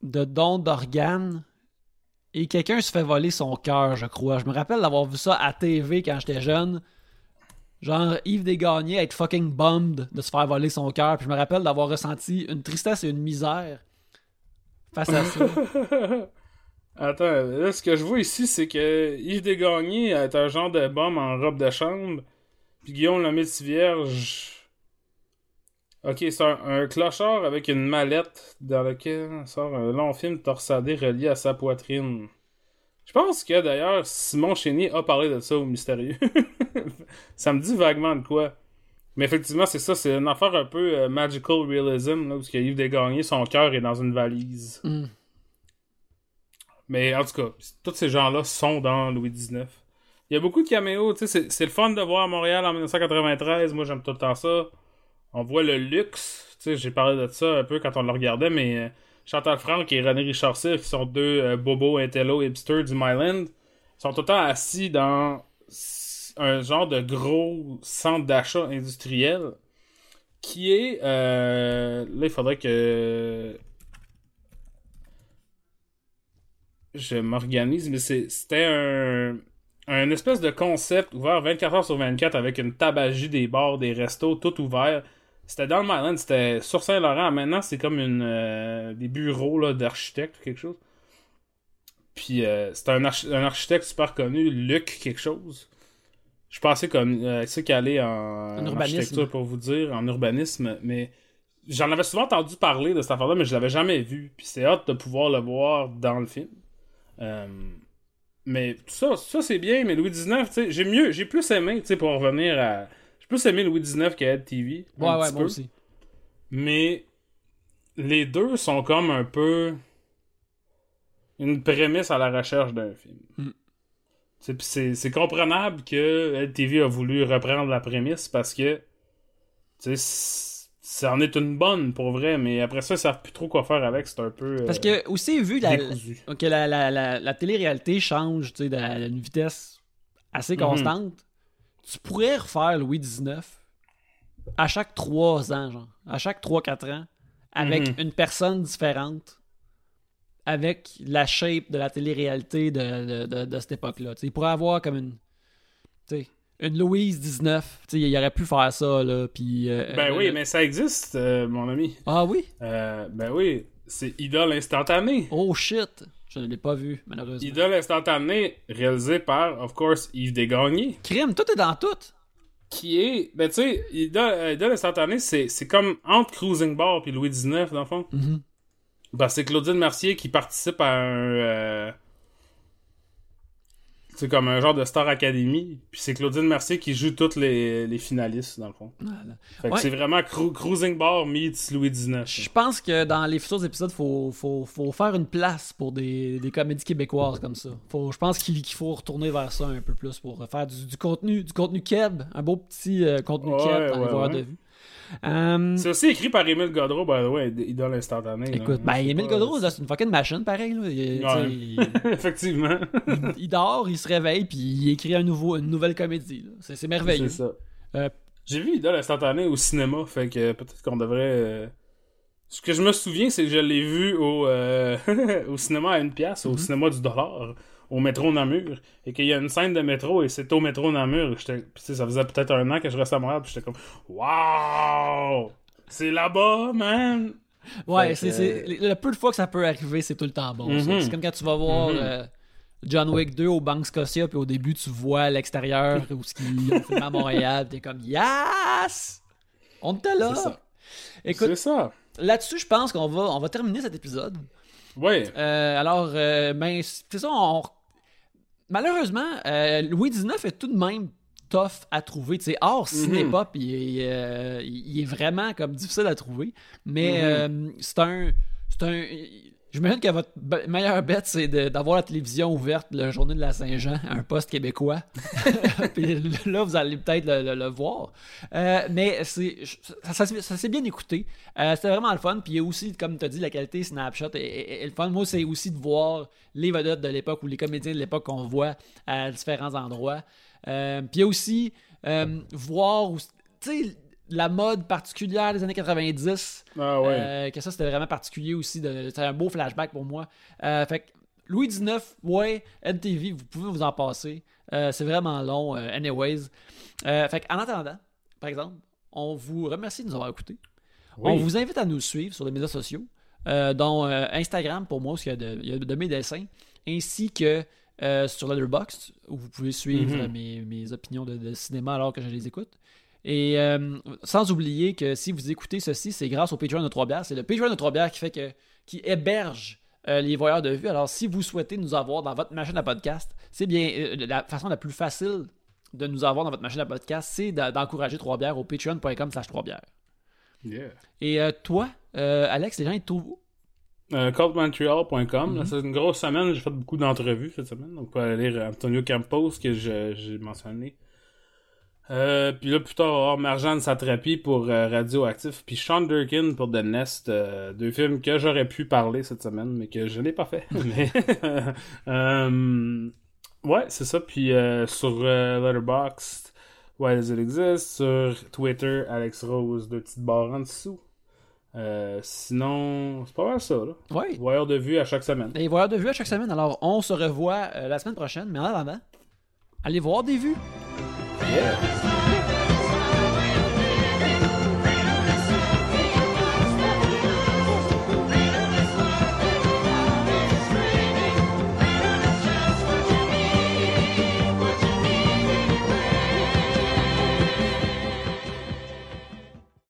de don d'organes et quelqu'un se fait voler son cœur, je crois. Je me rappelle d'avoir vu ça à TV quand j'étais jeune. Genre Yves Desgagnés être fucking bummed de se faire voler son cœur. Puis je me rappelle d'avoir ressenti une tristesse et une misère face à ça. Attends, là, ce que je vois ici, c'est que Yves Desgagnés est un genre de bombe en robe de chambre. Puis Guillaume Lemaitre-Vierge... Ok, c'est un, un clochard avec une mallette dans laquelle sort un long film torsadé relié à sa poitrine. Je pense que d'ailleurs Simon Chénier a parlé de ça au mystérieux. ça me dit vaguement de quoi. Mais effectivement, c'est ça, c'est une affaire un peu euh, magical realism, là, parce que Yves Desgagnés, son cœur est dans une valise. Mm. Mais en tout cas, tous ces gens-là sont dans Louis XIX. Il y a beaucoup de caméos, tu sais, c'est- le fun de voir Montréal en 1993, moi j'aime tout le temps ça. On voit le luxe, tu sais, j'ai parlé de ça un peu quand on le regardait, mais euh, Chantal Franck et René Richard qui sont deux euh, bobos intello hipsters du Myland, sont tout le temps assis dans un genre de gros centre d'achat industriel qui est... euh, là, il faudrait que je m'organise, mais c'était un, un espèce de concept ouvert 24 heures sur 24 avec une tabagie des bars, des restos, tout ouvert. C'était dans le Myland, c'était sur Saint-Laurent. Maintenant, c'est comme une euh, des bureaux d'architectes ou quelque chose. Puis euh, c'était un, archi- un architecte super connu, Luc quelque chose. Je pensais comme euh, c'est allait en, architecture pour vous dire, en urbanisme, mais j'en avais souvent entendu parler de cette affaire-là, mais je l'avais jamais vu. Puis c'est hâte de pouvoir le voir dans le film. Euh, mais tout ça, ça c'est bien, mais Louis XIX, j'ai mieux, j'ai plus aimé, tu sais, pour revenir à. J'ai plus aimé Louis XIX que Ed TV. un Ouais, ouais, petit moi peu. aussi. Mais les deux sont comme un peu une prémisse à la recherche d'un film. Mm. C'est comprenable que LTV a voulu reprendre la prémisse parce que ça en est une bonne pour vrai, mais après ça, ils savent plus trop quoi faire avec, c'est un peu euh, Parce que, aussi, vu la, que la, la, la, la télé-réalité change à une vitesse assez Mhm. constante, tu pourrais refaire Louis XIX à chaque 3 ans, genre. À chaque 3-4 ans, avec Mhm. une personne différente, avec la shape de la télé-réalité de, de, de, de cette époque-là. Il pourrait avoir comme une. Une Louise 19. Tu sais, il aurait pu faire ça, là. Puis. euh, Ben euh, oui, mais ça existe, euh, mon ami. Ah oui? Ben oui, c'est Idole instantanée. Oh shit! Je ne l'ai pas vu, malheureusement. Idole instantanée, réalisé par, of course, Yves Desgagnés. Crime, tout est dans tout. qui est ben tu sais Idole, Idole instantanée c'est c'est comme entre Cruising Bar puis Louis XIX dans le fond Mhm. ben, c'est Claudine Mercier qui participe à un c'est comme un genre de Star Academy puis c'est Claudine Mercier qui joue toutes les, les finalistes dans le fond Voilà. fait que Ouais. c'est vraiment Cru- Cruising Bar meets Louis XIX Je pense que dans les futurs épisodes, faut, faut, faut faire une place pour des, des comédies québécoises comme ça. Faut, je pense qu'il faut retourner vers ça un peu plus pour faire du, du contenu du contenu keb, un beau petit euh, contenu Ouais, keb dans les ouais, ouais. de vue. Euh, c'est aussi écrit par Émile Godreau by the way Idole instantanée là. écoute, ben, Émile pas- Godreau, là, c'est une fucking machine pareil. Là. Il, Ouais. tu sais, il- effectivement il dort, il se réveille, puis il écrit un nouveau, une nouvelle comédie. là. C'est merveilleux. C'est ça. Euh, J'ai vu Idole instantanée au cinéma, fait que peut-être qu'on devrait. euh, Ce que je me souviens, c'est que je l'ai vu au, euh, au cinéma à une pièce, au cinéma du dollar, au métro Namur, et qu'il y a une scène de métro et c'est au métro Namur. Ça faisait peut-être un an que je restais à Montréal, puis j'étais comme Waouh! C'est là-bas, man! Ouais, c'est, le peu de fois que ça peut arriver, c'est tout le temps bon. Mhm. C'est comme quand tu vas voir Mhm. euh, John Wick 2 au Bank Scotia, puis au début, tu vois l'extérieur où ce qu'ils ont filmé à Montréal, t'es comme Yes! On était là! C'est ça. Écoute, ça. là-dessus, je pense qu'on va, on va terminer cet épisode. Ouais. Euh, alors, euh, ben, c'est ça, on... malheureusement, euh, Louis XIX est tout de même tough à trouver. Tu sais, hors cinépop, il, est, euh, il est vraiment comme difficile à trouver. Mais euh, c'est un. C'est un. J'imagine que votre meilleure bête, c'est d'avoir la télévision ouverte la journée de la Saint-Jean à un poste québécois. Puis là, vous allez peut-être le, le- le voir. Euh, mais c'est ça, ça s'est- ça s'est bien écouté. Euh, C'était vraiment le fun. Puis il y a aussi, comme tu as dit, la qualité Snapshot est, est- est le fun. Moi, c'est aussi de voir les vedettes de l'époque ou les comédiens de l'époque qu'on voit à différents endroits. Euh, puis il y a aussi euh, voir, tu sais, la mode particulière des années 90. Ah ouais. Euh, que ça, c'était vraiment particulier aussi. C'était un beau flashback pour moi. Euh, fait que Louis XIX, ouais, NTV, vous pouvez vous en passer. Euh, c'est vraiment long, anyways. Fait en attendant, par exemple, on vous remercie de nous avoir écoutés. Oui. On vous invite à nous suivre sur les médias sociaux, dont Instagram pour moi, parce qu'il y a de, il y a de mes dessins, ainsi que euh, sur Letterboxd, où vous pouvez suivre Mhm. euh, mes, mes opinions de, de cinéma alors que je les écoute. Et euh, sans oublier que si vous écoutez ceci, c'est grâce au Patreon de Trois-Bières. C'est le Patreon de Trois-Bières qui fait que qui héberge euh, les voyeurs de vue. Alors, si vous souhaitez nous avoir dans votre machine à podcast, c'est bien euh, la façon la plus facile de nous avoir dans votre machine à podcast, c'est d'encourager Trois-Bières au patreon.com slash Trois-Bières. Yeah. Et euh, toi, euh, Alex, les gens, ils te trouvent où? Mhm. C'est une grosse semaine. J'ai fait beaucoup d'entrevues cette semaine. Donc, vous pouvez aller lire Antonio Campos, que j'ai mentionné. Euh, puis là, plus tard, on va avoir Marjane Satrapi pour euh, Radioactif. Puis Sean Durkin pour The Nest. euh, deux films que j'aurais pu parler cette semaine, mais que je n'ai pas fait. mais, euh, ouais, c'est ça. Puis euh, sur euh, Letterboxd, Why Does It Exist? Sur Twitter, Alex Rose, deux petites barres en dessous. Euh, sinon, c'est pas mal ça, là. Oui. Voyeur de vue à chaque semaine. Les voyeurs de vue à chaque semaine. Alors, on se revoit euh, la semaine prochaine. Mais en attendant, allez voir des vues. Yeah.